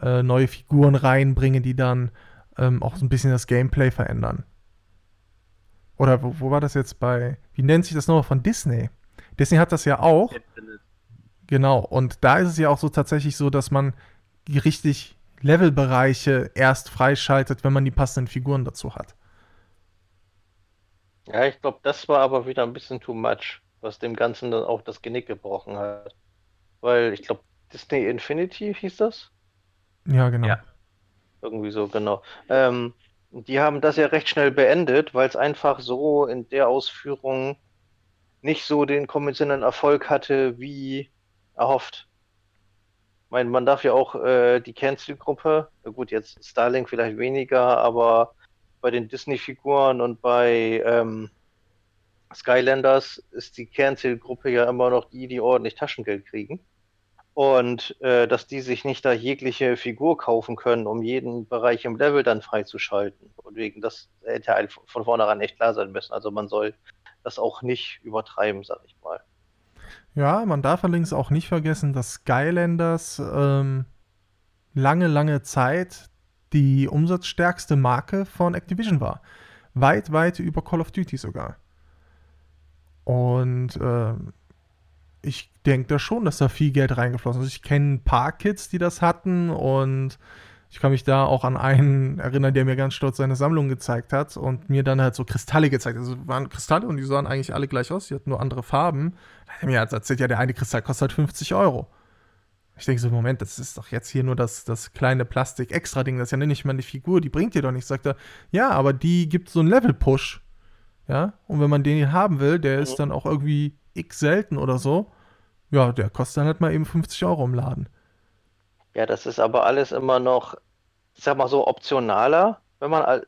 [SPEAKER 1] äh, neue Figuren reinbringe, die dann ähm, auch so ein bisschen das Gameplay verändern. Oder wo, wo, war das jetzt bei, wie nennt sich das nochmal von Disney? Disney hat das ja auch. Genau, und da ist es ja auch so tatsächlich so, dass man richtig Levelbereiche erst freischaltet, wenn man die passenden Figuren dazu hat.
[SPEAKER 3] Ja, ich glaube, das war aber wieder ein bisschen too much, was dem Ganzen dann auch das Genick gebrochen hat. Weil ich glaube, Disney Infinity hieß das?
[SPEAKER 1] Ja, genau. Ja.
[SPEAKER 3] Irgendwie so, genau. Ähm, die haben das ja recht schnell beendet, weil es einfach so in der Ausführung nicht so den konventionellen Erfolg hatte, wie erhofft. Meine, man darf ja auch äh, die Kernzielgruppe, gut, jetzt Starlink vielleicht weniger, aber bei den Disney-Figuren und bei ähm, Skylanders ist die Kernzielgruppe ja immer noch die, die ordentlich Taschengeld kriegen und äh, dass die sich nicht da jegliche Figur kaufen können, um jeden Bereich im Level dann freizuschalten. Und wegen das hätte halt von vornherein echt klar sein müssen. Also man soll das auch nicht übertreiben, sag ich mal.
[SPEAKER 1] Ja, man darf allerdings auch nicht vergessen, dass Skylanders ähm, lange, lange Zeit die umsatzstärkste Marke von Activision war. Weit, weit über Call of Duty sogar. Und äh, ich denke da schon, dass da viel Geld reingeflossen ist. Ich kenne ein paar Kids, die das hatten und ich kann mich da auch an einen erinnern, der mir ganz stolz seine Sammlung gezeigt hat und mir dann halt so Kristalle gezeigt hat. Also waren Kristalle und die sahen eigentlich alle gleich aus, die hatten nur andere Farben. Da hat er mir halt erzählt, ja, der eine Kristall kostet halt 50 Euro. Ich denke so, Moment, das ist doch jetzt hier nur das, das kleine Plastik-Extra-Ding, das ist ja nicht mal eine Figur, die bringt dir doch nichts. Sagt er, ja, aber die gibt so einen Level-Push. Ja, und wenn man den hier haben will, der ist dann auch irgendwie x selten oder so, ja, der kostet dann halt mal eben 50 Euro im Laden.
[SPEAKER 3] Ja, das ist aber alles immer noch, ich sag mal so, optionaler, wenn man,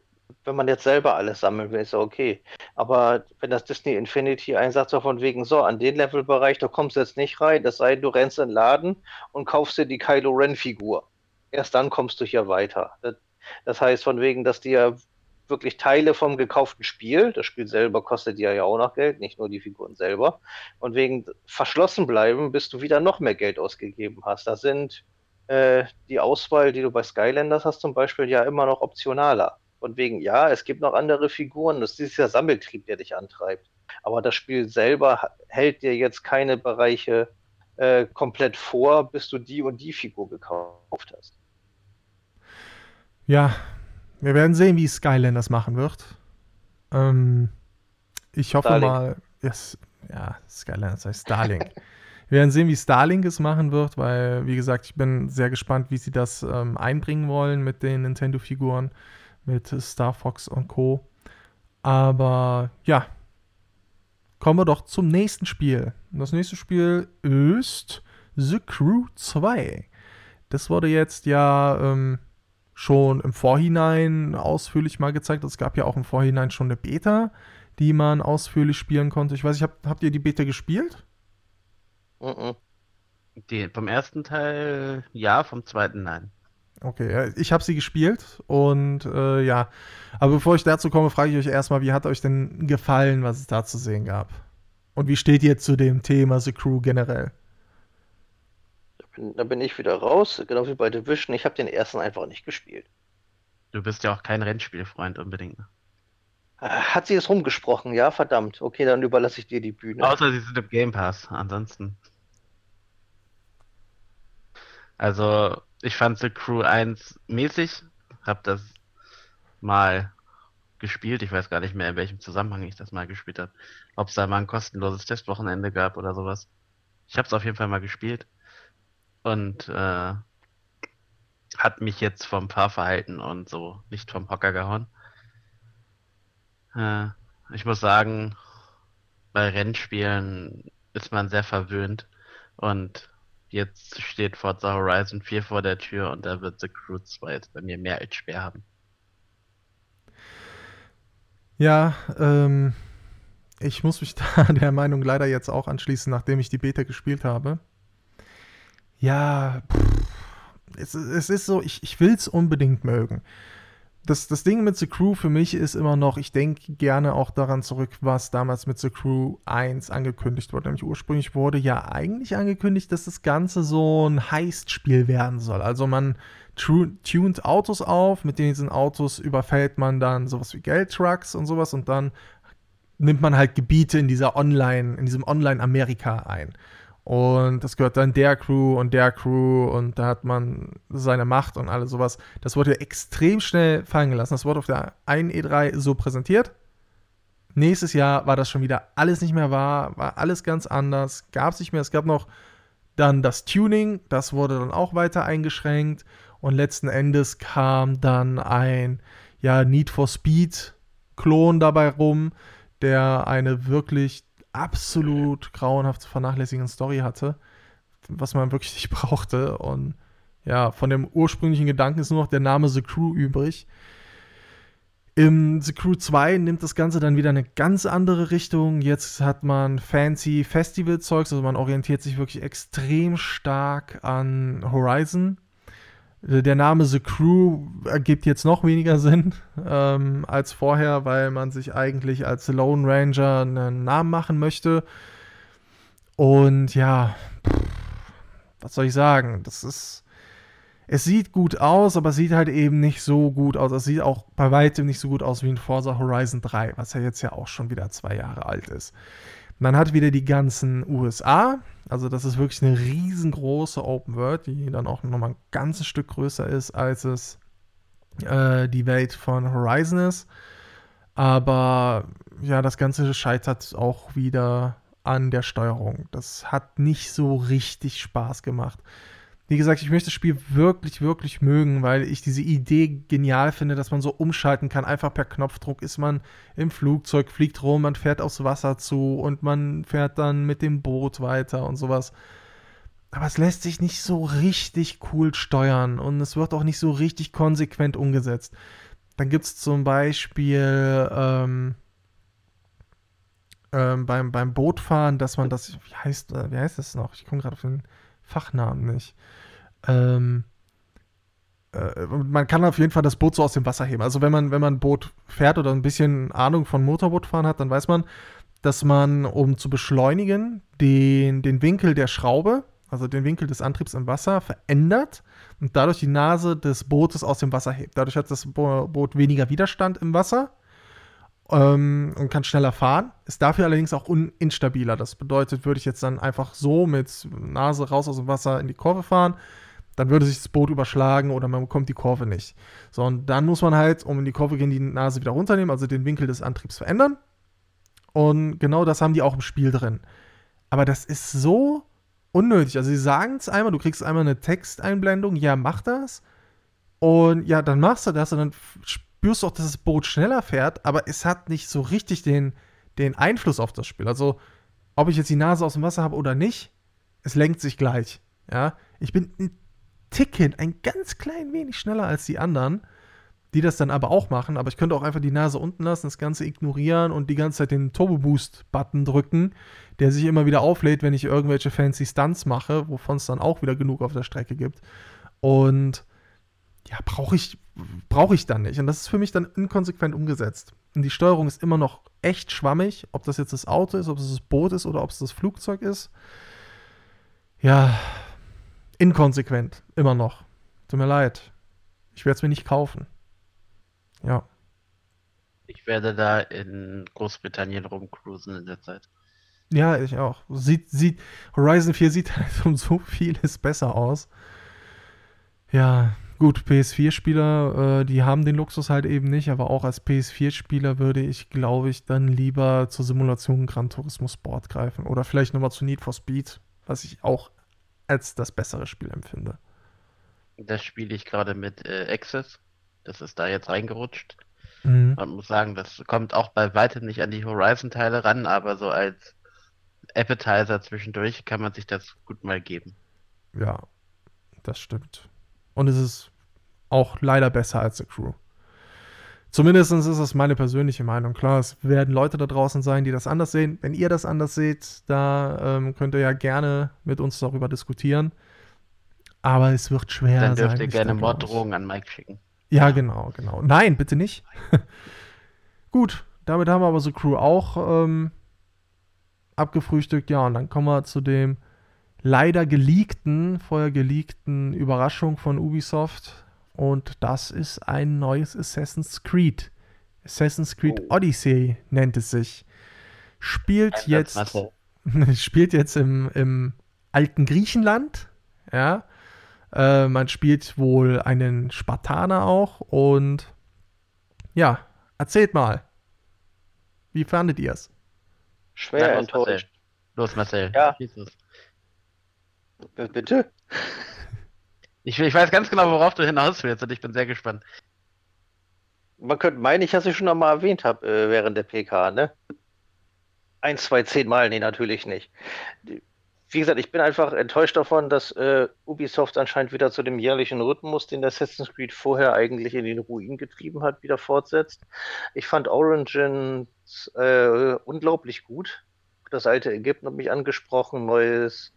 [SPEAKER 3] wenn man jetzt selber alles sammeln will, ist ja okay. Aber wenn das Disney Infinity einsagt, so von wegen, so, an den Levelbereich, da kommst du jetzt nicht rein, das sei, du rennst in den Laden und kaufst dir die Kylo Ren Figur. Erst dann kommst du hier weiter. Das, das heißt, von wegen, dass dir wirklich Teile vom gekauften Spiel. Das Spiel selber kostet ja ja auch noch Geld, nicht nur die Figuren selber. Und wegen verschlossen bleiben, bis du wieder noch mehr Geld ausgegeben hast. Da sind äh, die Auswahl, die du bei Skylanders hast, zum Beispiel ja immer noch optionaler. Und wegen, ja, es gibt noch andere Figuren, das ist dieser Sammeltrieb, der dich antreibt. Aber das Spiel selber hält dir jetzt keine Bereiche äh, komplett vor, bis du die und die Figur gekauft hast.
[SPEAKER 1] Ja, wir werden sehen, wie Skylanders machen wird. Ähm, ich hoffe Starlink. mal, yes, ja, Skylanders heißt Starlink. Wir werden sehen, wie Starlink es machen wird, weil, wie gesagt, ich bin sehr gespannt, wie sie das ähm, einbringen wollen mit den Nintendo-Figuren, mit Star Fox und Co. Aber ja, kommen wir doch zum nächsten Spiel. Das nächste Spiel ist The Crew 2. Das wurde jetzt ja ähm, schon im Vorhinein ausführlich mal gezeigt. Es gab ja auch im Vorhinein schon eine Beta, die man ausführlich spielen konnte. Ich weiß nicht, habt, habt ihr die Beta gespielt?
[SPEAKER 2] Uh -uh. Die, vom ersten Teil ja, vom zweiten nein.
[SPEAKER 1] Okay, ich habe sie gespielt und äh, ja, aber bevor ich dazu komme, frage ich euch erstmal, wie hat euch denn gefallen, was es da zu sehen gab? Und wie steht ihr zu dem Thema The Crew generell?
[SPEAKER 3] da bin ich wieder raus, genau wie bei Division. Ich habe den ersten einfach nicht gespielt.
[SPEAKER 2] Du bist ja auch kein Rennspielfreund unbedingt. Ne?
[SPEAKER 3] Äh, hat sie es rumgesprochen? Ja, verdammt. Okay, dann überlasse ich dir die Bühne.
[SPEAKER 2] Außer sie sind im Game Pass, ansonsten. Also, ich fand The Crew 1 mäßig, hab das mal gespielt. Ich weiß gar nicht mehr, in welchem Zusammenhang ich das mal gespielt habe. Ob es da mal ein kostenloses Testwochenende gab oder sowas. Ich habe es auf jeden Fall mal gespielt und äh, hat mich jetzt vom Fahrverhalten und so nicht vom Hocker gehauen. Äh, ich muss sagen, bei Rennspielen ist man sehr verwöhnt Und jetzt steht Forza Horizon 4 vor der Tür und da wird The Crew 2 jetzt bei mir mehr als schwer haben.
[SPEAKER 1] Ja, ähm, ich muss mich da der Meinung leider jetzt auch anschließen, nachdem ich die Beta gespielt habe. Ja, pff, es, es ist so, ich, ich will es unbedingt mögen. Das, das Ding mit The Crew für mich ist immer noch, ich denke gerne auch daran zurück, was damals mit The Crew 1 angekündigt wurde. Nämlich ursprünglich wurde ja eigentlich angekündigt, dass das Ganze so ein Heist-Spiel werden soll. Also man tunt Autos auf, mit diesen Autos überfällt man dann sowas wie Geldtrucks und sowas und dann nimmt man halt Gebiete in dieser Online, in diesem Online-Amerika ein. Und das gehört dann der Crew und der Crew und da hat man seine Macht und alles sowas. Das wurde extrem schnell fallen gelassen. Das wurde auf der einen E3 so präsentiert. Nächstes Jahr war das schon wieder alles nicht mehr wahr, war alles ganz anders, gab es nicht mehr. Es gab noch dann das Tuning, das wurde dann auch weiter eingeschränkt und letzten Endes kam dann ein ja, Need for Speed Klon dabei rum, der eine wirklich absolut grauenhaft zu vernachlässigen Story hatte, was man wirklich nicht brauchte. Und ja, von dem ursprünglichen Gedanken ist nur noch der Name The Crew übrig. Im The Crew 2 nimmt das Ganze dann wieder eine ganz andere Richtung. Jetzt hat man fancy Festival-Zeugs, also man orientiert sich wirklich extrem stark an Horizon. Äh, der Name The Crew ergibt jetzt noch weniger Sinn ähm, als vorher, weil man sich eigentlich als Lone Ranger einen Namen machen möchte. Und ja, was soll ich sagen? Das ist. Es sieht gut aus, aber es sieht halt eben nicht so gut aus. Es sieht auch bei weitem nicht so gut aus wie in Forza Horizon 3, was ja jetzt ja auch schon wieder zwei Jahre alt ist. Man hat wieder die ganzen USA, also das ist wirklich eine riesengroße Open World, die dann auch nochmal ein ganzes Stück größer ist, als es äh, die Welt von Horizon ist. Aber ja, das Ganze scheitert auch wieder an der Steuerung. Das hat nicht so richtig Spaß gemacht. Wie gesagt, ich möchte das Spiel wirklich, wirklich mögen, weil ich diese Idee genial finde, dass man so umschalten kann. Einfach per Knopfdruck ist man im Flugzeug, fliegt rum, man fährt aufs Wasser zu und man fährt dann mit dem Boot weiter und sowas. Aber es lässt sich nicht so richtig cool steuern und es wird auch nicht so richtig konsequent umgesetzt. Dann gibt es zum Beispiel ähm, ähm, beim, beim Bootfahren, dass man das, wie heißt, äh, wie heißt das noch? Ich komme gerade auf den Fachnamen nicht. Ähm, äh, man kann auf jeden Fall das Boot so aus dem Wasser heben. Also wenn man, wenn man ein Boot fährt oder ein bisschen Ahnung von Motorbootfahren hat, dann weiß man, dass man, um zu beschleunigen, den, den Winkel der Schraube, also den Winkel des Antriebs im Wasser, verändert und dadurch die Nase des Bootes aus dem Wasser hebt. Dadurch hat das Boot weniger Widerstand im Wasser ähm, und kann schneller fahren. Ist dafür allerdings auch instabiler. Das bedeutet, würde ich jetzt dann einfach so mit Nase raus aus dem Wasser in die Kurve fahren, dann würde sich das Boot überschlagen oder man bekommt die Kurve nicht. So, und dann muss man halt, um in die Kurve gehen, die Nase wieder runternehmen, also den Winkel des Antriebs verändern. Und genau das haben die auch im Spiel drin. Aber das ist so unnötig. Also sie sagen es einmal, du kriegst einmal eine Texteinblendung, ja, mach das. Und ja, dann machst du das und dann spürst auch, dass das Boot schneller fährt, aber es hat nicht so richtig den, den Einfluss auf das Spiel. Also, ob ich jetzt die Nase aus dem Wasser habe oder nicht, es lenkt sich gleich. Ja, ich bin ein Ticken, ein ganz klein wenig schneller als die anderen, die das dann aber auch machen. Aber ich könnte auch einfach die Nase unten lassen, das Ganze ignorieren und die ganze Zeit den Turbo Boost Button drücken, der sich immer wieder auflädt, wenn ich irgendwelche fancy Stunts mache, wovon es dann auch wieder genug auf der Strecke gibt. Und ja, brauche ich, brauche ich dann nicht. Und das ist für mich dann inkonsequent umgesetzt. Und die Steuerung ist immer noch echt schwammig, ob das jetzt das Auto ist, ob es das Boot ist oder ob es das Flugzeug ist. Ja, inkonsequent, immer noch. Tut mir leid. Ich werde es mir nicht kaufen. Ja.
[SPEAKER 2] Ich werde da in Großbritannien rumcruisen in der Zeit.
[SPEAKER 1] Ja, ich auch. Sieht, sieht, Horizon 4 sieht halt um so vieles besser aus. Ja, Gut, PS4-Spieler, äh, die haben den Luxus halt eben nicht, aber auch als PS4-Spieler würde ich, glaube ich, dann lieber zur Simulation Gran Turismo Sport greifen. Oder vielleicht nochmal zu Need for Speed, was ich auch als das bessere Spiel empfinde.
[SPEAKER 2] Das spiele ich gerade mit äh, Access. Das ist da jetzt reingerutscht. Mhm. Man muss sagen, das kommt auch bei weitem nicht an die Horizon-Teile ran, aber so als Appetizer zwischendurch kann man sich das gut mal geben.
[SPEAKER 1] Ja, das stimmt. Und es ist auch leider besser als The Crew. Zumindest ist es meine persönliche Meinung. Klar, es werden Leute da draußen sein, die das anders sehen. Wenn ihr das anders seht, da ähm, könnt ihr ja gerne mit uns darüber diskutieren. Aber es wird schwer
[SPEAKER 2] Dann dürft ihr gerne. Morddrohungen an Mike schicken.
[SPEAKER 1] Ja, genau, genau. Nein, bitte nicht. Gut, damit haben wir aber so Crew auch ähm, abgefrühstückt. Ja, und dann kommen wir zu dem leider geleakten, vorher geleakten Überraschung von Ubisoft. Und das ist ein neues Assassin's Creed. Assassin's Creed
[SPEAKER 3] Oh.
[SPEAKER 1] Odyssey nennt es sich. Spielt
[SPEAKER 2] Einsatz,
[SPEAKER 1] jetzt, spielt jetzt im, im alten Griechenland. Ja. Äh, man spielt wohl einen Spartaner auch. Und ja, erzählt mal. Wie fandet ihr es?
[SPEAKER 3] Schwer
[SPEAKER 2] Marcel.
[SPEAKER 3] enttäuscht.
[SPEAKER 2] Los, Marcel.
[SPEAKER 3] Ja. B- Bitte?
[SPEAKER 2] Ich, ich weiß ganz genau, worauf du hinaus willst und ich bin sehr gespannt.
[SPEAKER 3] Man könnte meinen, ich dass ich schon einmal erwähnt habe äh, während der PK, ne? Ein, zwei, zehn Mal, nee, natürlich nicht. Wie gesagt, ich bin einfach enttäuscht davon, dass äh, Ubisoft anscheinend wieder zu dem jährlichen Rhythmus, den Assassin's Creed vorher eigentlich in den Ruin getrieben hat, wieder fortsetzt. Ich fand Origins äh, unglaublich gut. Das alte Ägypten hat mich angesprochen, neues,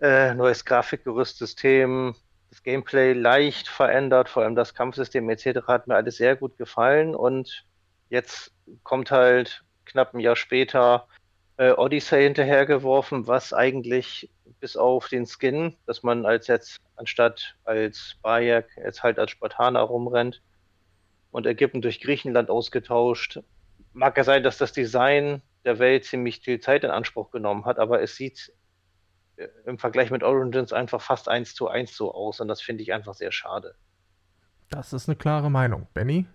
[SPEAKER 3] äh, neues Grafikgerüstsystem, das Gameplay leicht verändert, vor allem das Kampfsystem etc. hat mir alles sehr gut gefallen und jetzt kommt halt knapp ein Jahr später äh, Odyssey hinterhergeworfen, was eigentlich bis auf den Skin, dass man als jetzt anstatt als Bayek jetzt halt als Spartaner rumrennt und Ägypten durch Griechenland ausgetauscht. Mag ja sein, dass das Design der Welt ziemlich viel Zeit in Anspruch genommen hat, aber es sieht im Vergleich mit Origins einfach fast eins zu eins so aus und das finde ich einfach sehr schade.
[SPEAKER 1] Das ist eine klare Meinung. Benny?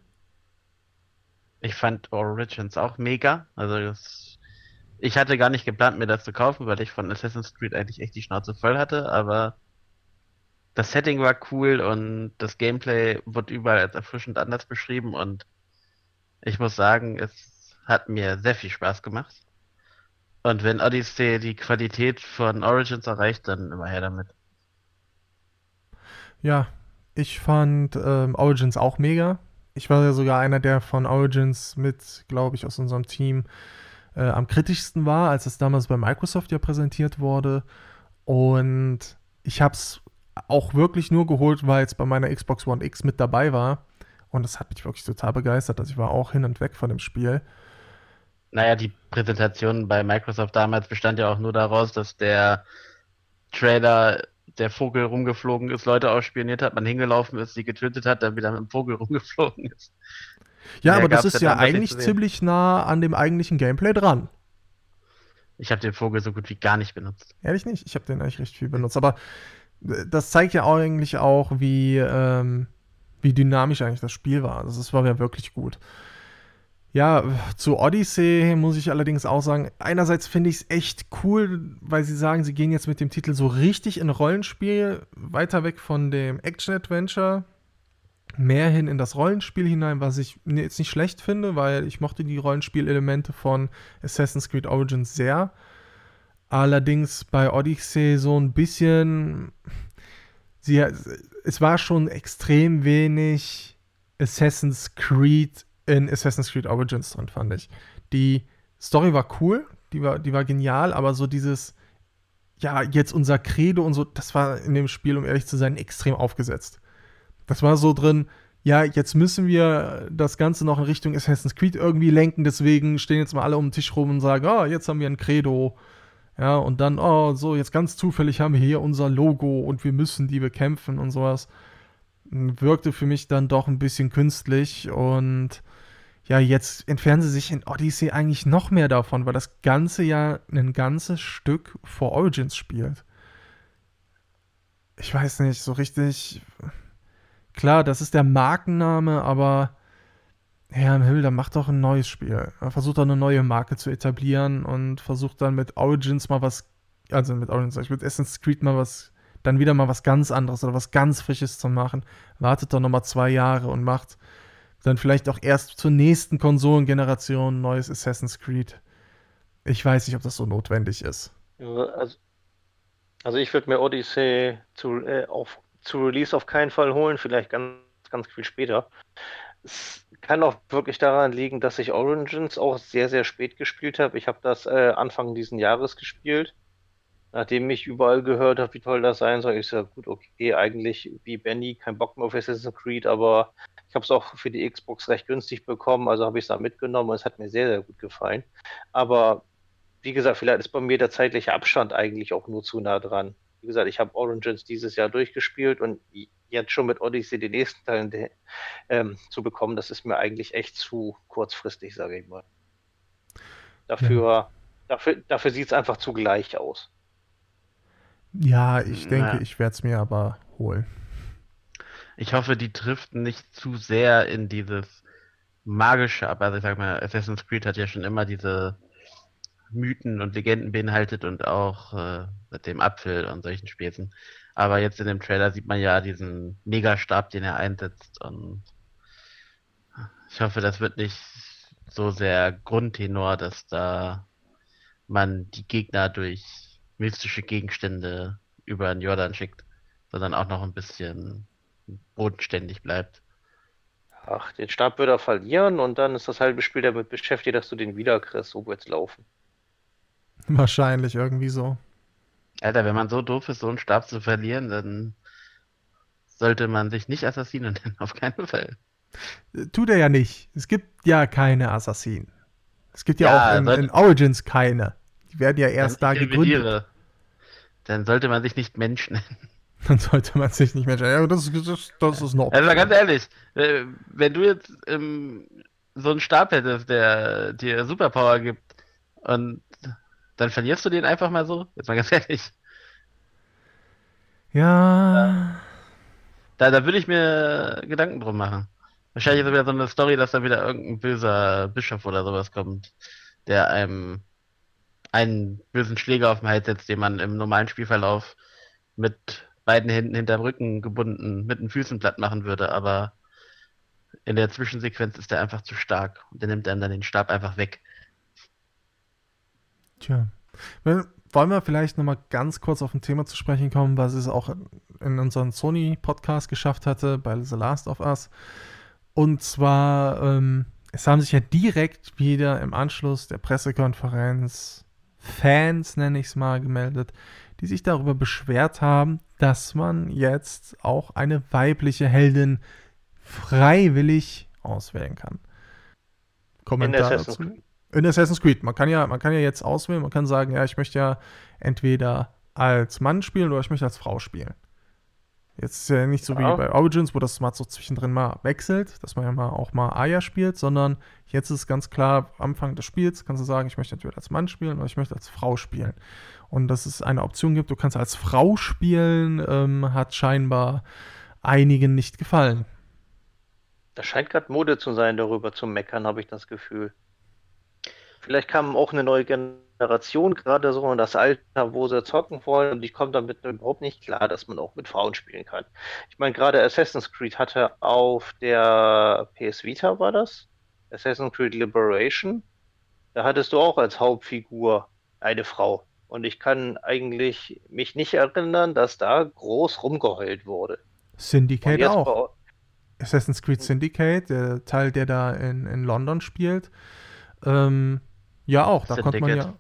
[SPEAKER 2] Ich fand Origins auch mega. Also das, ich hatte gar nicht geplant, mir das zu kaufen, weil ich von Assassin's Creed eigentlich echt die Schnauze voll hatte, aber das Setting war cool und das Gameplay wurde überall als erfrischend anders beschrieben und ich muss sagen, es hat mir sehr viel Spaß gemacht. Und wenn Odyssey die Qualität von Origins erreicht, dann immer her damit.
[SPEAKER 1] Ja, ich fand ähm, Origins auch mega. Ich war ja sogar einer, der von Origins mit, glaube ich, aus unserem Team äh, am kritischsten war, als es damals bei Microsoft ja präsentiert wurde. Und ich habe es auch wirklich nur geholt, weil es bei meiner Xbox One X mit dabei war. Und das hat mich wirklich total begeistert. Also ich war auch hin und weg von dem Spiel.
[SPEAKER 2] Naja, die Präsentation bei Microsoft damals bestand ja auch nur daraus, dass der Trailer, der Vogel rumgeflogen ist, Leute ausspioniert hat, man hingelaufen ist, sie getötet hat, dann wieder mit dem Vogel rumgeflogen ist.
[SPEAKER 1] Ja,
[SPEAKER 2] Mehr
[SPEAKER 1] aber das ist
[SPEAKER 2] ja
[SPEAKER 1] eigentlich ziemlich nah an dem eigentlichen Gameplay dran.
[SPEAKER 2] Ich habe den Vogel so gut wie gar nicht benutzt.
[SPEAKER 1] Ehrlich nicht, ich habe den eigentlich recht viel benutzt. Aber äh, das zeigt ja auch eigentlich auch, wie, ähm, wie dynamisch eigentlich das Spiel war. Also es war ja wirklich gut. Ja, zu Odyssey muss ich allerdings auch sagen, einerseits finde ich es echt cool, weil sie sagen, sie gehen jetzt mit dem Titel so richtig in Rollenspiel, weiter weg von dem Action-Adventure, mehr hin in das Rollenspiel hinein, was ich jetzt nicht schlecht finde, weil ich mochte die Rollenspielelemente von Assassin's Creed Origins sehr. Allerdings bei Odyssey so ein bisschen. Sie, es war schon extrem wenig Assassin's Creed in Assassin's Creed Origins drin, fand ich. Die Story war cool, die war, die war genial, aber so dieses, ja, jetzt unser Credo und so, das war in dem Spiel, um ehrlich zu sein, extrem aufgesetzt. Das war so drin, ja, jetzt müssen wir das Ganze noch in Richtung Assassin's Creed irgendwie lenken, deswegen stehen jetzt mal alle um den Tisch rum und sagen, oh, jetzt haben wir ein Credo. Ja, und dann, oh, so, jetzt ganz zufällig haben wir hier unser Logo und wir müssen die bekämpfen und sowas. Wirkte für mich dann doch ein bisschen künstlich und ja, jetzt entfernen sie sich in Odyssey eigentlich noch mehr davon, weil das Ganze ja ein ganzes Stück vor Origins spielt. Ich weiß nicht, so richtig. Klar, das ist der Markenname, aber Herr im Himmel, dann macht doch ein neues Spiel. Er versucht doch eine neue Marke zu etablieren und versucht dann mit Origins mal was, also mit Origins, mit Assassin's Creed mal was, dann wieder mal was ganz anderes oder was ganz Frisches zu machen. Wartet doch nochmal zwei Jahre und macht dann vielleicht auch erst zur nächsten Konsolengeneration neues Assassin's Creed. Ich weiß nicht, ob das so notwendig ist.
[SPEAKER 3] Also, also ich würde mir Odyssey zu, äh, auf, zu Release auf keinen Fall holen, vielleicht ganz, ganz viel später. Es kann auch wirklich daran liegen, dass ich Origins auch sehr, sehr spät gespielt habe. Ich habe das äh, Anfang diesen Jahres gespielt. Nachdem ich überall gehört habe, wie toll das sein soll, ich sage, gut, okay, eigentlich wie Benny, kein Bock mehr auf Assassin's Creed, aber ich habe es auch für die Xbox recht günstig bekommen, also habe ich es da mitgenommen und es hat mir sehr, sehr gut gefallen. Aber wie gesagt, vielleicht ist bei mir der zeitliche Abstand eigentlich auch nur zu nah dran. Wie gesagt, ich habe Origins dieses Jahr durchgespielt und jetzt schon mit Odyssey den nächsten Teil ähm, zu bekommen, das ist mir eigentlich echt zu kurzfristig, sage ich mal. Dafür, ja. dafür, dafür sieht es einfach zu gleich aus.
[SPEAKER 1] Ja, ich denke, ja. ich werde es mir aber holen.
[SPEAKER 2] Ich hoffe, die trifft nicht zu sehr in dieses magische ab. Also ich sag mal, Assassin's Creed hat ja schon immer diese Mythen und Legenden beinhaltet und auch äh, mit dem Apfel und solchen Späßen. Aber jetzt in dem Trailer sieht man ja diesen Megastab, den er einsetzt und ich hoffe, das wird nicht so sehr Grundtenor, dass da man die Gegner durch mystische Gegenstände über den Jordan schickt, sondern auch noch ein bisschen bodenständig bleibt.
[SPEAKER 3] Ach, den Stab wird er verlieren und dann ist das halbe Spiel damit beschäftigt, dass du den wiederkriegst. So wird's laufen.
[SPEAKER 1] Wahrscheinlich irgendwie so.
[SPEAKER 2] Alter, wenn man so doof ist, so einen Stab zu verlieren, dann sollte man sich nicht Assassinen nennen, auf keinen Fall.
[SPEAKER 1] Tut er ja nicht. Es gibt ja keine Assassinen. Es gibt ja, ja auch in, in, Origins keine. Die werden ja erst da gegründet.
[SPEAKER 2] Dann sollte man sich nicht Mensch nennen.
[SPEAKER 1] Dann sollte man sich nicht nennen. Ja, das, das, das ist noch.
[SPEAKER 2] Also ganz ehrlich, äh, wenn du jetzt ähm, so einen Stab hättest, der dir Superpower gibt und dann verlierst du den einfach mal so? Jetzt mal ganz ehrlich.
[SPEAKER 1] Ja.
[SPEAKER 2] Da, da würde ich mir Gedanken drum machen. Wahrscheinlich ist es wieder so eine Story, dass da wieder irgendein böser Bischof oder sowas kommt, der einem einen bösen Schläger auf den Hals setzt, den man im normalen Spielverlauf mit beiden Händen hinterm Rücken gebunden mit den Füßen platt machen würde, aber in der Zwischensequenz ist er einfach zu stark und der nimmt einem dann den Stab einfach weg.
[SPEAKER 1] Tja. Wollen wir vielleicht nochmal ganz kurz auf ein Thema zu sprechen kommen, was es auch in unserem Sony-Podcast geschafft hatte, bei The Last of Us. Und zwar, ähm, es haben sich ja direkt wieder im Anschluss der Pressekonferenz Fans, nenne ich es mal, gemeldet, die sich darüber beschwert haben, dass man jetzt auch eine weibliche Heldin freiwillig auswählen kann. Kommentar dazu? In Assassin's Creed. Man kann ja, man kann ja jetzt auswählen, man kann sagen, ja, ich möchte ja entweder als Mann spielen oder ich möchte als Frau spielen. Jetzt ist ja nicht so ja. wie bei Origins, wo das mal so zwischendrin mal wechselt, dass man ja mal auch mal Aya spielt, sondern jetzt ist ganz klar, Anfang des Spiels kannst du sagen, ich möchte entweder als Mann spielen oder ich möchte als Frau spielen. Und dass es eine Option gibt, du kannst als Frau spielen, ähm, hat scheinbar einigen nicht gefallen.
[SPEAKER 3] Das scheint gerade Mode zu sein, darüber zu meckern, habe ich das Gefühl. Vielleicht kam auch eine neue Generation gerade so in das Alter, wo sie zocken wollen und ich komme damit überhaupt nicht klar, dass man auch mit Frauen spielen kann. Ich meine, gerade Assassin's Creed hatte auf der PS Vita war das, Assassin's Creed Liberation, da hattest du auch als Hauptfigur eine Frau. Und ich kann eigentlich mich nicht erinnern, dass da groß rumgeheult wurde.
[SPEAKER 1] Syndicate auch. Assassin's Creed Syndicate, der Teil, der da in, in London spielt. Ähm, ja, auch. Da konnte man ja.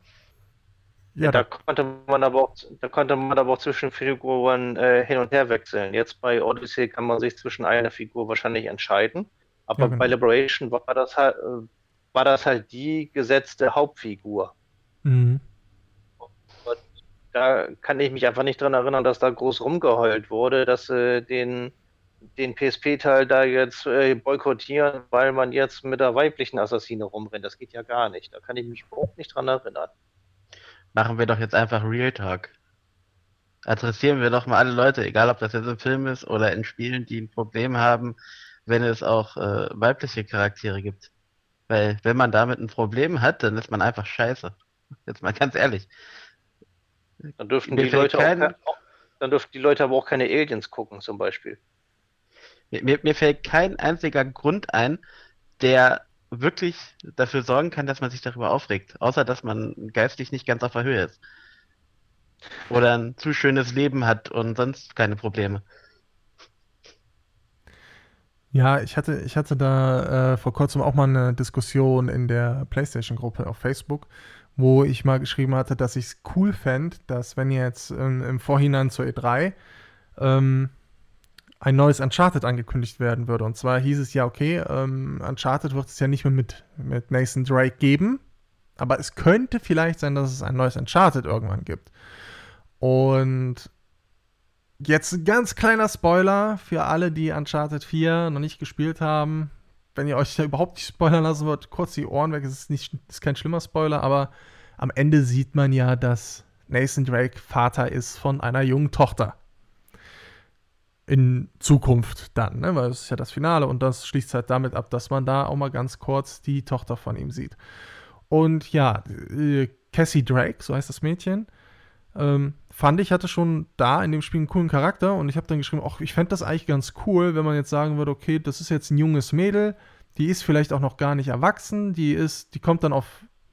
[SPEAKER 3] Ja, da, da, konnte man aber auch, da konnte man aber auch zwischen Figuren äh, hin und her wechseln. Jetzt bei Odyssey kann man sich zwischen einer Figur wahrscheinlich entscheiden. Aber ja, genau. bei Liberation war das halt, äh, war das halt die gesetzte Hauptfigur. Mhm. da kann ich mich einfach nicht dran erinnern, dass da groß rumgeheult wurde, dass äh, den den PSP-Teil da jetzt äh, boykottieren, weil man jetzt mit der weiblichen Assassine rumrennt. Das geht ja gar nicht. Da kann ich mich überhaupt nicht dran erinnern.
[SPEAKER 2] Machen wir doch jetzt einfach Real Talk. Adressieren wir doch mal alle Leute, egal ob das jetzt im Film ist oder in Spielen, die ein Problem haben, wenn es auch äh, weibliche Charaktere gibt. Weil wenn man damit ein Problem hat, dann ist man einfach scheiße. Jetzt mal ganz ehrlich.
[SPEAKER 3] Dann dürften, die Leute, kein... auch, dann dürften die Leute aber auch keine Aliens gucken, zum Beispiel.
[SPEAKER 2] Mir, mir fällt kein einziger Grund ein, der wirklich dafür sorgen kann, dass man sich darüber aufregt. Außer, dass man geistig nicht ganz auf der Höhe ist. Oder ein zu schönes Leben hat und sonst keine Probleme.
[SPEAKER 1] Ja, ich hatte, ich hatte da äh, vor kurzem auch mal eine Diskussion in der PlayStation-Gruppe auf Facebook, wo ich mal geschrieben hatte, dass ich es cool fände, dass wenn jetzt ähm, im Vorhinein zur E3 ähm, ein neues Uncharted angekündigt werden würde. Und zwar hieß es ja, okay, ähm, Uncharted wird es ja nicht mehr mit, mit Nathan Drake geben, aber es könnte vielleicht sein, dass es ein neues Uncharted irgendwann gibt. Und jetzt ein ganz kleiner Spoiler für alle, die Uncharted 4 noch nicht gespielt haben. Wenn ihr euch da überhaupt nicht spoilern lassen wollt, kurz die Ohren weg, es ist, nicht, ist kein schlimmer Spoiler, aber am Ende sieht man ja, dass Nathan Drake Vater ist von einer jungen Tochter in Zukunft dann, ne? weil es ist ja das Finale und das schließt halt damit ab, dass man da auch mal ganz kurz die Tochter von ihm sieht. Und ja, äh, Cassie Drake, so heißt das Mädchen, ähm, fand ich, hatte schon da in dem Spiel einen coolen Charakter und ich habe dann geschrieben, ach, ich fände das eigentlich ganz cool, wenn man jetzt sagen würde, okay, das ist jetzt ein junges Mädel, die ist vielleicht auch noch gar nicht erwachsen, die ist, die kommt dann auf,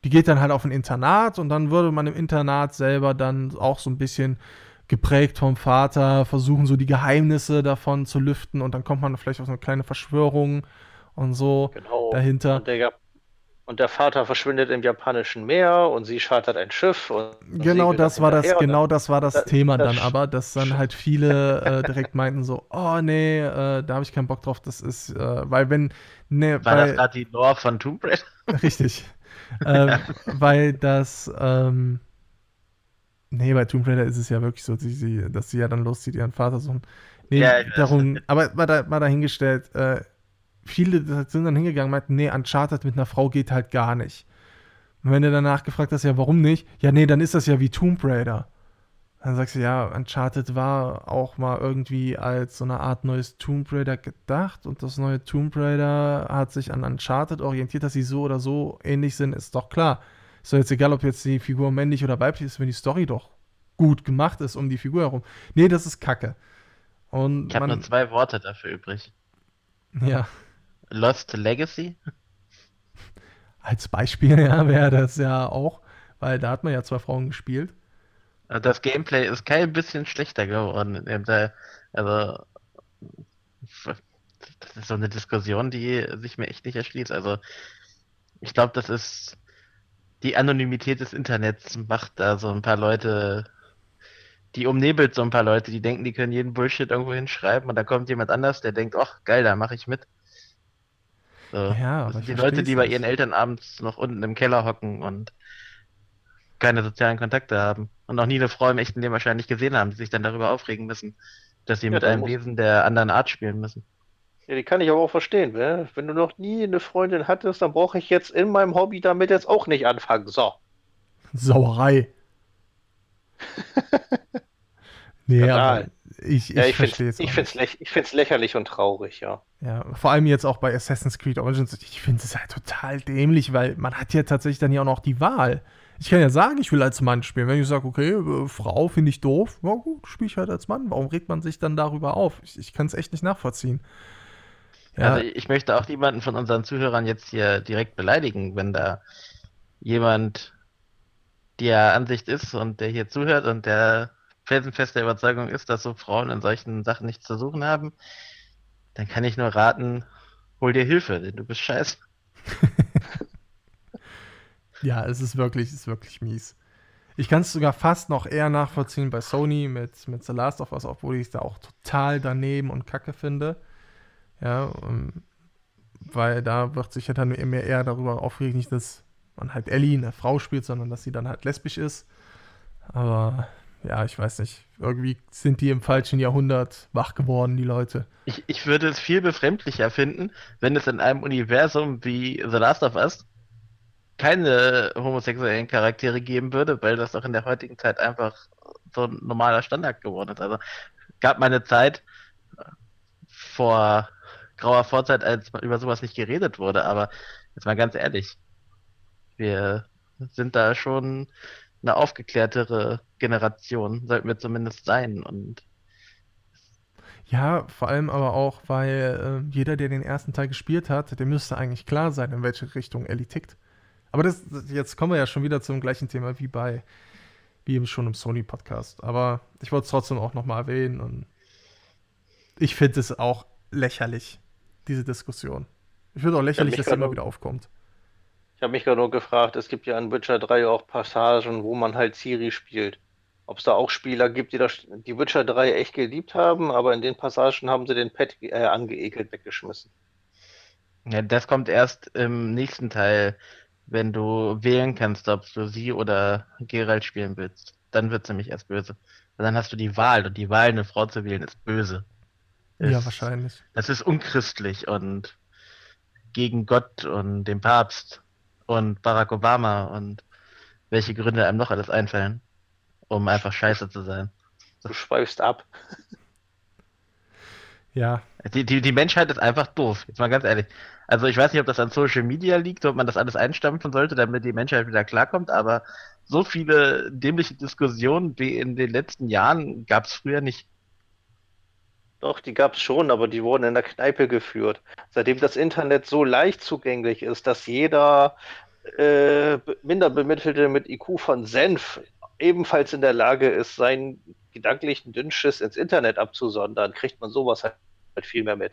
[SPEAKER 1] die geht dann halt auf ein Internat und dann würde man im Internat selber dann auch so ein bisschen geprägt vom Vater, versuchen so die Geheimnisse davon zu lüften und dann kommt man vielleicht auf so eine kleine Verschwörung und so genau. dahinter.
[SPEAKER 3] Und der, und der, Vater verschwindet im japanischen Meer und sie chartert ein Schiff.
[SPEAKER 1] genau das war das, genau das war das, das Thema das dann aber, dass dann halt viele äh, direkt meinten so, oh nee, äh, da habe ich keinen Bock drauf, das ist, äh, weil wenn,
[SPEAKER 2] ne, War weil, das gerade die Lore von Tomb Raider?
[SPEAKER 1] Richtig. Ähm, weil das, ähm, Nee, bei Tomb Raider ist es ja wirklich so, dass sie, dass sie ja dann loszieht, ihren Vater so. Nee, ja, darum, aber mal, da, mal dahingestellt, äh, viele sind dann hingegangen und meinten, nee, Uncharted mit einer Frau geht halt gar nicht. Und wenn du danach gefragt hast, ja, warum nicht? Ja, nee, dann ist das ja wie Tomb Raider. Dann sagst du, ja, Uncharted war auch mal irgendwie als so eine Art neues Tomb Raider gedacht und das neue Tomb Raider hat sich an Uncharted orientiert, dass sie so oder so ähnlich sind, ist doch klar. Ist doch jetzt egal, ob jetzt die Figur männlich oder weiblich ist, wenn die Story doch gut gemacht ist um die Figur herum. Nee, das ist Kacke.
[SPEAKER 2] Und ich habe nur zwei Worte dafür übrig.
[SPEAKER 1] Ja.
[SPEAKER 2] Lost Legacy?
[SPEAKER 1] Als Beispiel, ja, wäre das ja auch, weil da hat man ja zwei Frauen gespielt.
[SPEAKER 2] Das Gameplay ist kein bisschen schlechter geworden. Also, das ist so eine Diskussion, die sich mir echt nicht erschließt. Also, ich glaube, das ist die Anonymität des Internets macht da so ein paar Leute, die umnebelt so ein paar Leute, die denken, die können jeden Bullshit irgendwo hinschreiben und da kommt jemand anders, der denkt, ach geil, da mache ich mit. So. Ja, das sind die Leute, die bei ihren Eltern abends noch unten im Keller hocken und keine sozialen Kontakte haben und noch nie eine Frau im echten Leben wahrscheinlich gesehen haben, die sich dann darüber aufregen müssen, dass sie ja, mit einem Wesen der anderen Art spielen müssen.
[SPEAKER 3] Ja, die kann ich aber auch verstehen. Ne? Wenn du noch nie eine Freundin hattest, dann brauche ich jetzt in meinem Hobby damit jetzt auch nicht anfangen. So.
[SPEAKER 1] Sauerei. nee, aber ich, ich, ja, ich verstehe es.
[SPEAKER 3] Ich finde es läch lächerlich und traurig, ja.
[SPEAKER 1] Ja, vor allem jetzt auch bei Assassin's Creed Origins. Ich finde es halt total dämlich, weil man hat ja tatsächlich dann ja auch noch die Wahl. Ich kann ja sagen, ich will als Mann spielen. Wenn ich sage, okay, äh, Frau finde ich doof, na gut, spiele ich halt als Mann. Warum regt man sich dann darüber auf? Ich, ich kann es echt nicht nachvollziehen.
[SPEAKER 2] Ja. Also ich möchte auch niemanden von unseren Zuhörern jetzt hier direkt beleidigen, wenn da jemand der Ansicht ist und der hier zuhört und der felsenfest der Überzeugung ist, dass so Frauen in solchen Sachen nichts zu suchen haben, dann kann ich nur raten, hol dir Hilfe, denn du bist scheiße.
[SPEAKER 1] ja, es ist wirklich, es ist wirklich mies. Ich kann es sogar fast noch eher nachvollziehen bei Sony mit, mit The Last of Us, obwohl ich es da auch total daneben und kacke finde. Ja, weil da wird sich ja dann immer eher darüber aufregen, nicht, dass man halt Ellie eine Frau spielt, sondern dass sie dann halt lesbisch ist. Aber ja, ich weiß nicht. Irgendwie sind die im falschen Jahrhundert wach geworden, die Leute.
[SPEAKER 2] Ich, ich würde es viel befremdlicher finden, wenn es in einem Universum wie The Last of Us keine homosexuellen Charaktere geben würde, weil das doch in der heutigen Zeit einfach so ein normaler Standard geworden ist. Also gab mal eine Zeit vor grauer Vorzeit, als über sowas nicht geredet wurde. Aber jetzt mal ganz ehrlich, wir sind da schon eine aufgeklärtere Generation, sollten wir zumindest sein. Und
[SPEAKER 1] Ja, vor allem aber auch, weil äh, jeder, der den ersten Teil gespielt hat, der müsste eigentlich klar sein, in welche Richtung Ellie tickt. Aber das, jetzt kommen wir ja schon wieder zum gleichen Thema wie bei, wie eben schon im Sony-Podcast. Aber ich wollte es trotzdem auch nochmal erwähnen und ich finde es auch lächerlich, diese Diskussion. Ich finde auch lächerlich, dass sie immer wieder aufkommt.
[SPEAKER 3] Ich habe mich gerade nur gefragt, es gibt ja in Witcher 3 auch Passagen, wo man halt Siri spielt ob es da auch Spieler gibt, die das, die Witcher 3 echt geliebt haben, aber in den Passagen haben sie den Pet äh, angeekelt weggeschmissen.
[SPEAKER 2] Ja, das kommt erst im nächsten Teil, wenn du wählen kannst, ob du sie oder Geralt spielen willst. Dann wird sie nämlich erst böse. Und dann hast du die Wahl und die Wahl, eine Frau zu wählen, ist böse.
[SPEAKER 1] Ist, ja, wahrscheinlich.
[SPEAKER 2] Das ist unchristlich und gegen Gott und den Papst und Barack Obama und welche Gründe einem noch alles einfallen um einfach scheiße zu sein.
[SPEAKER 3] Du schweifst ab.
[SPEAKER 1] Ja.
[SPEAKER 2] Die, die, die Menschheit ist einfach doof, jetzt mal ganz ehrlich. Also ich weiß nicht, ob das an Social Media liegt, ob man das alles einstampfen sollte, damit die Menschheit wieder klarkommt, aber so viele dämliche Diskussionen wie in den letzten Jahren gab es früher nicht.
[SPEAKER 3] Doch, die gab es schon, aber die wurden in der Kneipe geführt. Seitdem das Internet so leicht zugänglich ist, dass jeder äh, Minderbemittelte mit IQ von Senf ebenfalls in der Lage ist, seinen gedanklichen Dünnschiss ins Internet abzusondern, kriegt man sowas halt, viel mehr mit.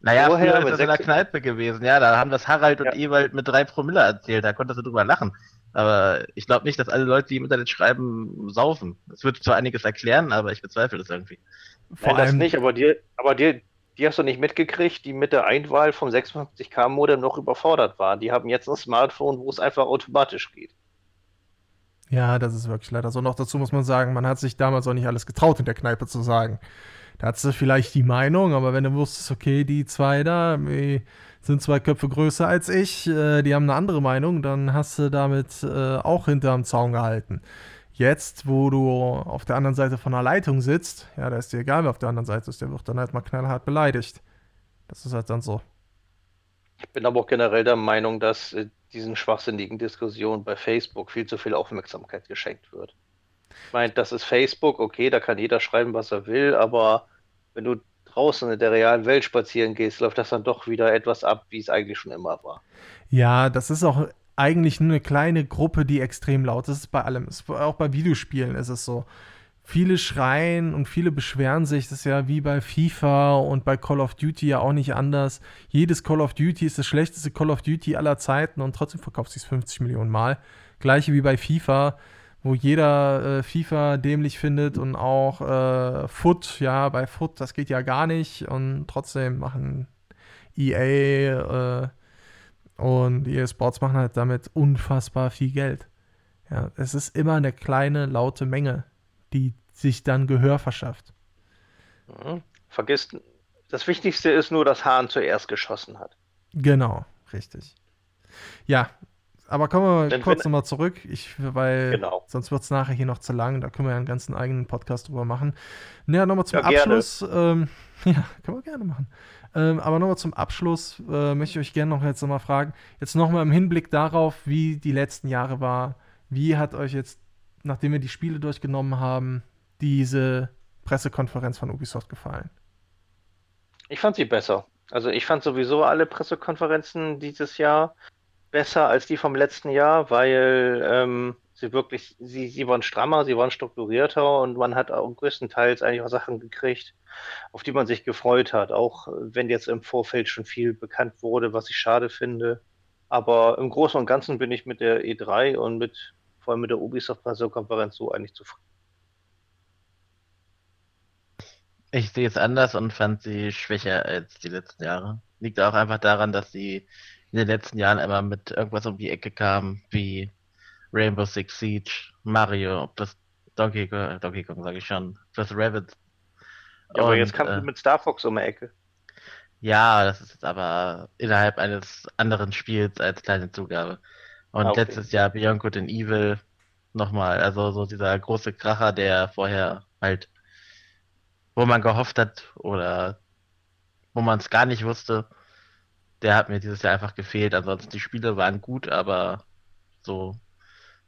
[SPEAKER 2] Naja, Vorher früher ist das in der Kneipe gewesen, ja, da haben das Harald und ja. Ewald mit drei Promille erzählt, da konntest du drüber lachen. Aber ich glaube nicht, dass alle Leute, die im Internet schreiben, saufen. Das würde zwar einiges erklären, aber ich bezweifle das irgendwie.
[SPEAKER 3] Vor Nein, allem das nicht, aber dir, aber dir, die hast du nicht mitgekriegt, die mit der Einwahl vom 56K-Modem noch überfordert waren. Die haben jetzt ein Smartphone, wo es einfach automatisch geht.
[SPEAKER 1] Ja, das ist wirklich leider so. Noch dazu muss man sagen, man hat sich damals auch nicht alles getraut, in der Kneipe zu sagen. Da hattest du vielleicht die Meinung, aber wenn du wusstest, okay, die zwei da die sind zwei Köpfe größer als ich, äh, die haben eine andere Meinung, dann hast du damit äh, auch hinterm Zaun gehalten. Jetzt, wo du auf der anderen Seite von der Leitung sitzt, ja, da ist dir egal, wer auf der anderen Seite ist, der wird dann halt mal knallhart beleidigt. Das ist halt dann so.
[SPEAKER 3] Ich bin aber auch generell der Meinung, dass äh, diesen schwachsinnigen Diskussionen bei Facebook viel zu viel Aufmerksamkeit geschenkt wird. Ich meine, das ist Facebook, okay, da kann jeder schreiben, was er will, aber wenn du draußen in der realen Welt spazieren gehst, läuft das dann doch wieder etwas ab, wie es eigentlich schon immer war.
[SPEAKER 1] Ja, das ist auch eigentlich nur eine kleine Gruppe, die extrem laut ist. Bei allem. Auch bei Videospielen ist es so viele schreien und viele beschweren sich. Das ist ja wie bei FIFA und bei Call of Duty ja auch nicht anders. Jedes Call of Duty ist das schlechteste Call of Duty aller Zeiten und trotzdem verkauft sich 50 Millionen Mal. Gleiche wie bei FIFA, wo jeder äh, FIFA dämlich findet und auch äh, Foot, ja, bei Foot, das geht ja gar nicht und trotzdem machen EA äh, und EA Sports machen halt damit unfassbar viel Geld. Ja, es ist immer eine kleine, laute Menge, die sich dann Gehör verschafft.
[SPEAKER 3] Mhm. Vergiss, das Wichtigste ist nur, dass Hahn zuerst geschossen hat.
[SPEAKER 1] Genau, richtig. Ja, aber kommen wir Denn kurz nochmal zurück, ich, weil genau. sonst wird es nachher hier noch zu lang. Da können wir ja einen ganzen eigenen Podcast drüber machen. Naja, nochmal zum ja, Abschluss. Ähm, ja, können wir gerne machen. Ähm, aber nochmal zum Abschluss äh, möchte ich euch gerne noch jetzt nochmal fragen. Jetzt nochmal im Hinblick darauf, wie die letzten Jahre war. Wie hat euch jetzt, nachdem wir die Spiele durchgenommen haben, diese Pressekonferenz von Ubisoft gefallen?
[SPEAKER 3] Ich fand sie besser. Also ich fand sowieso alle Pressekonferenzen dieses Jahr besser als die vom letzten Jahr, weil ähm, sie wirklich, sie, sie waren strammer, sie waren strukturierter und man hat auch größtenteils eigentlich auch Sachen gekriegt, auf die man sich gefreut hat. Auch wenn jetzt im Vorfeld schon viel bekannt wurde, was ich schade finde. Aber im Großen und Ganzen bin ich mit der E3 und mit vor allem mit der Ubisoft-Pressekonferenz so eigentlich zufrieden.
[SPEAKER 2] Ich sehe es anders und fand sie schwächer als die letzten Jahre. Liegt auch einfach daran, dass sie in den letzten Jahren immer mit irgendwas um die Ecke kamen, wie Rainbow Six Siege, Mario, das Donkey Kong, Donkey Kong sage ich schon, das Rabbit.
[SPEAKER 3] Ja, aber jetzt kam äh, mit Star Fox um die Ecke.
[SPEAKER 2] Ja, das ist jetzt aber innerhalb eines anderen Spiels als kleine Zugabe. Und ah, okay. letztes Jahr Beyond Good and Evil nochmal, also so dieser große Kracher, der vorher halt wo man gehofft hat oder wo man es gar nicht wusste, der hat mir dieses Jahr einfach gefehlt. Ansonsten die Spiele waren gut, aber so,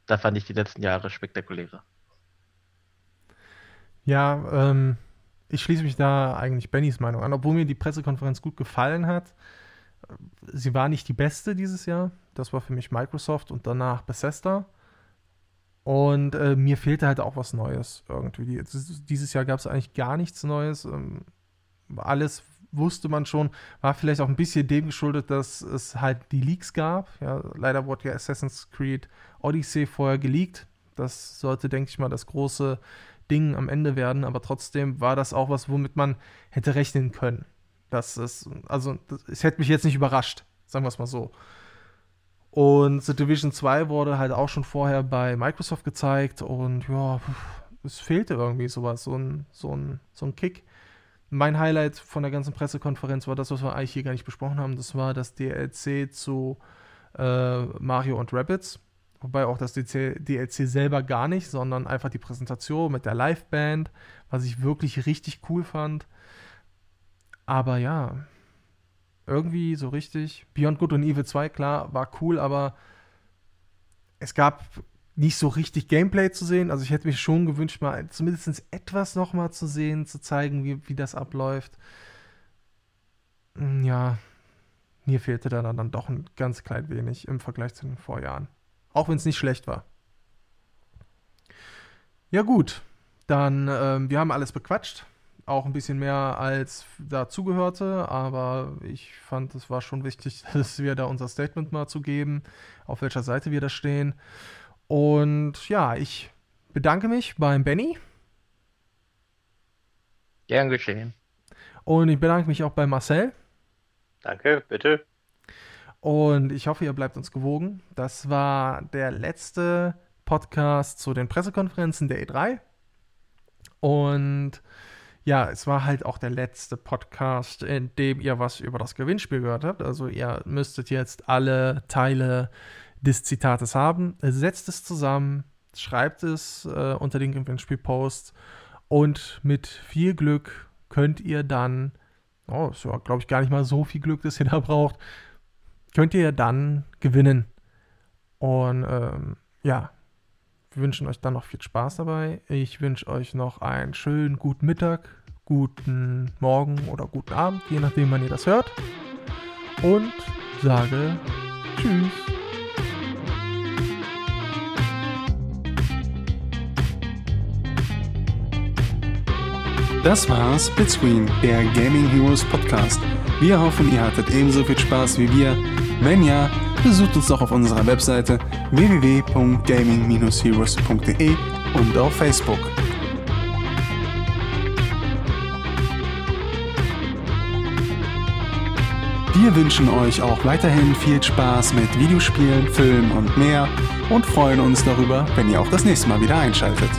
[SPEAKER 2] da fand ich die letzten Jahre spektakulärer.
[SPEAKER 1] Ja, ähm, ich schließe mich da eigentlich Bennys Meinung an, obwohl mir die Pressekonferenz gut gefallen hat. Sie war nicht die beste dieses Jahr. Das war für mich Microsoft und danach Bethesda. Und äh, mir fehlte halt auch was Neues irgendwie. Dieses Jahr gab es eigentlich gar nichts Neues. Ähm, alles wusste man schon, war vielleicht auch ein bisschen dem geschuldet, dass es halt die Leaks gab. Ja, leider wurde ja Assassin's Creed Odyssey vorher geleakt. Das sollte, denke ich mal, das große Ding am Ende werden, aber trotzdem war das auch was, womit man hätte rechnen können. Das ist, also, es hätte mich jetzt nicht überrascht, sagen wir es mal so. Und The Division 2 wurde halt auch schon vorher bei Microsoft gezeigt und ja, es fehlte irgendwie sowas, so ein, so ein, so ein Kick. Mein Highlight von der ganzen Pressekonferenz war das, was wir eigentlich hier gar nicht besprochen haben. Das war das DLC zu äh, Mario und Rabbits. Wobei auch das DLC selber gar nicht, sondern einfach die Präsentation mit der Liveband, was ich wirklich richtig cool fand. Aber ja, irgendwie so richtig. Beyond Good und Evil 2, klar, war cool, aber es gab nicht so richtig Gameplay zu sehen. Also ich hätte mich schon gewünscht, mal zumindest etwas nochmal zu sehen, zu zeigen, wie, wie das abläuft. Hm, ja, mir fehlte da dann doch ein ganz klein wenig im Vergleich zu den Vorjahren. Auch wenn es nicht schlecht war. Ja gut, dann, ähm, wir haben alles bequatscht auch ein bisschen mehr als dazugehörte, aber ich fand, es war schon wichtig, dass wir da unser Statement mal zu geben, auf welcher Seite wir da stehen. Und ja, ich bedanke mich beim Benny.
[SPEAKER 2] Gern geschehen.
[SPEAKER 1] Und ich bedanke mich auch bei Marcel.
[SPEAKER 3] Danke, bitte.
[SPEAKER 1] Und ich hoffe, ihr bleibt uns gewogen. Das war der letzte Podcast zu den Pressekonferenzen der E3. Und ja, es war halt auch der letzte Podcast, in dem ihr was über das Gewinnspiel gehört habt. Also ihr müsstet jetzt alle Teile des Zitates haben. Setzt es zusammen, schreibt es äh, unter den Gewinnspielpost und mit viel Glück könnt ihr dann, oh, ist ja, glaube ich, gar nicht mal so viel Glück, das ihr da braucht, könnt ihr dann gewinnen. Und ähm, ja, wir wünschen euch dann noch viel Spaß dabei. Ich wünsche euch noch einen schönen guten Mittag, guten Morgen oder guten Abend, je nachdem, wann ihr das hört. Und sage Tschüss.
[SPEAKER 4] Das war Splitscreen, der Gaming Heroes Podcast. Wir hoffen, ihr hattet ebenso viel Spaß wie wir. Wenn ja, besucht uns doch auf unserer Webseite www.gaming-heroes.de und auf Facebook. Wir wünschen euch auch weiterhin viel Spaß mit Videospielen, Filmen und mehr und freuen uns darüber, wenn ihr auch das nächste Mal wieder einschaltet.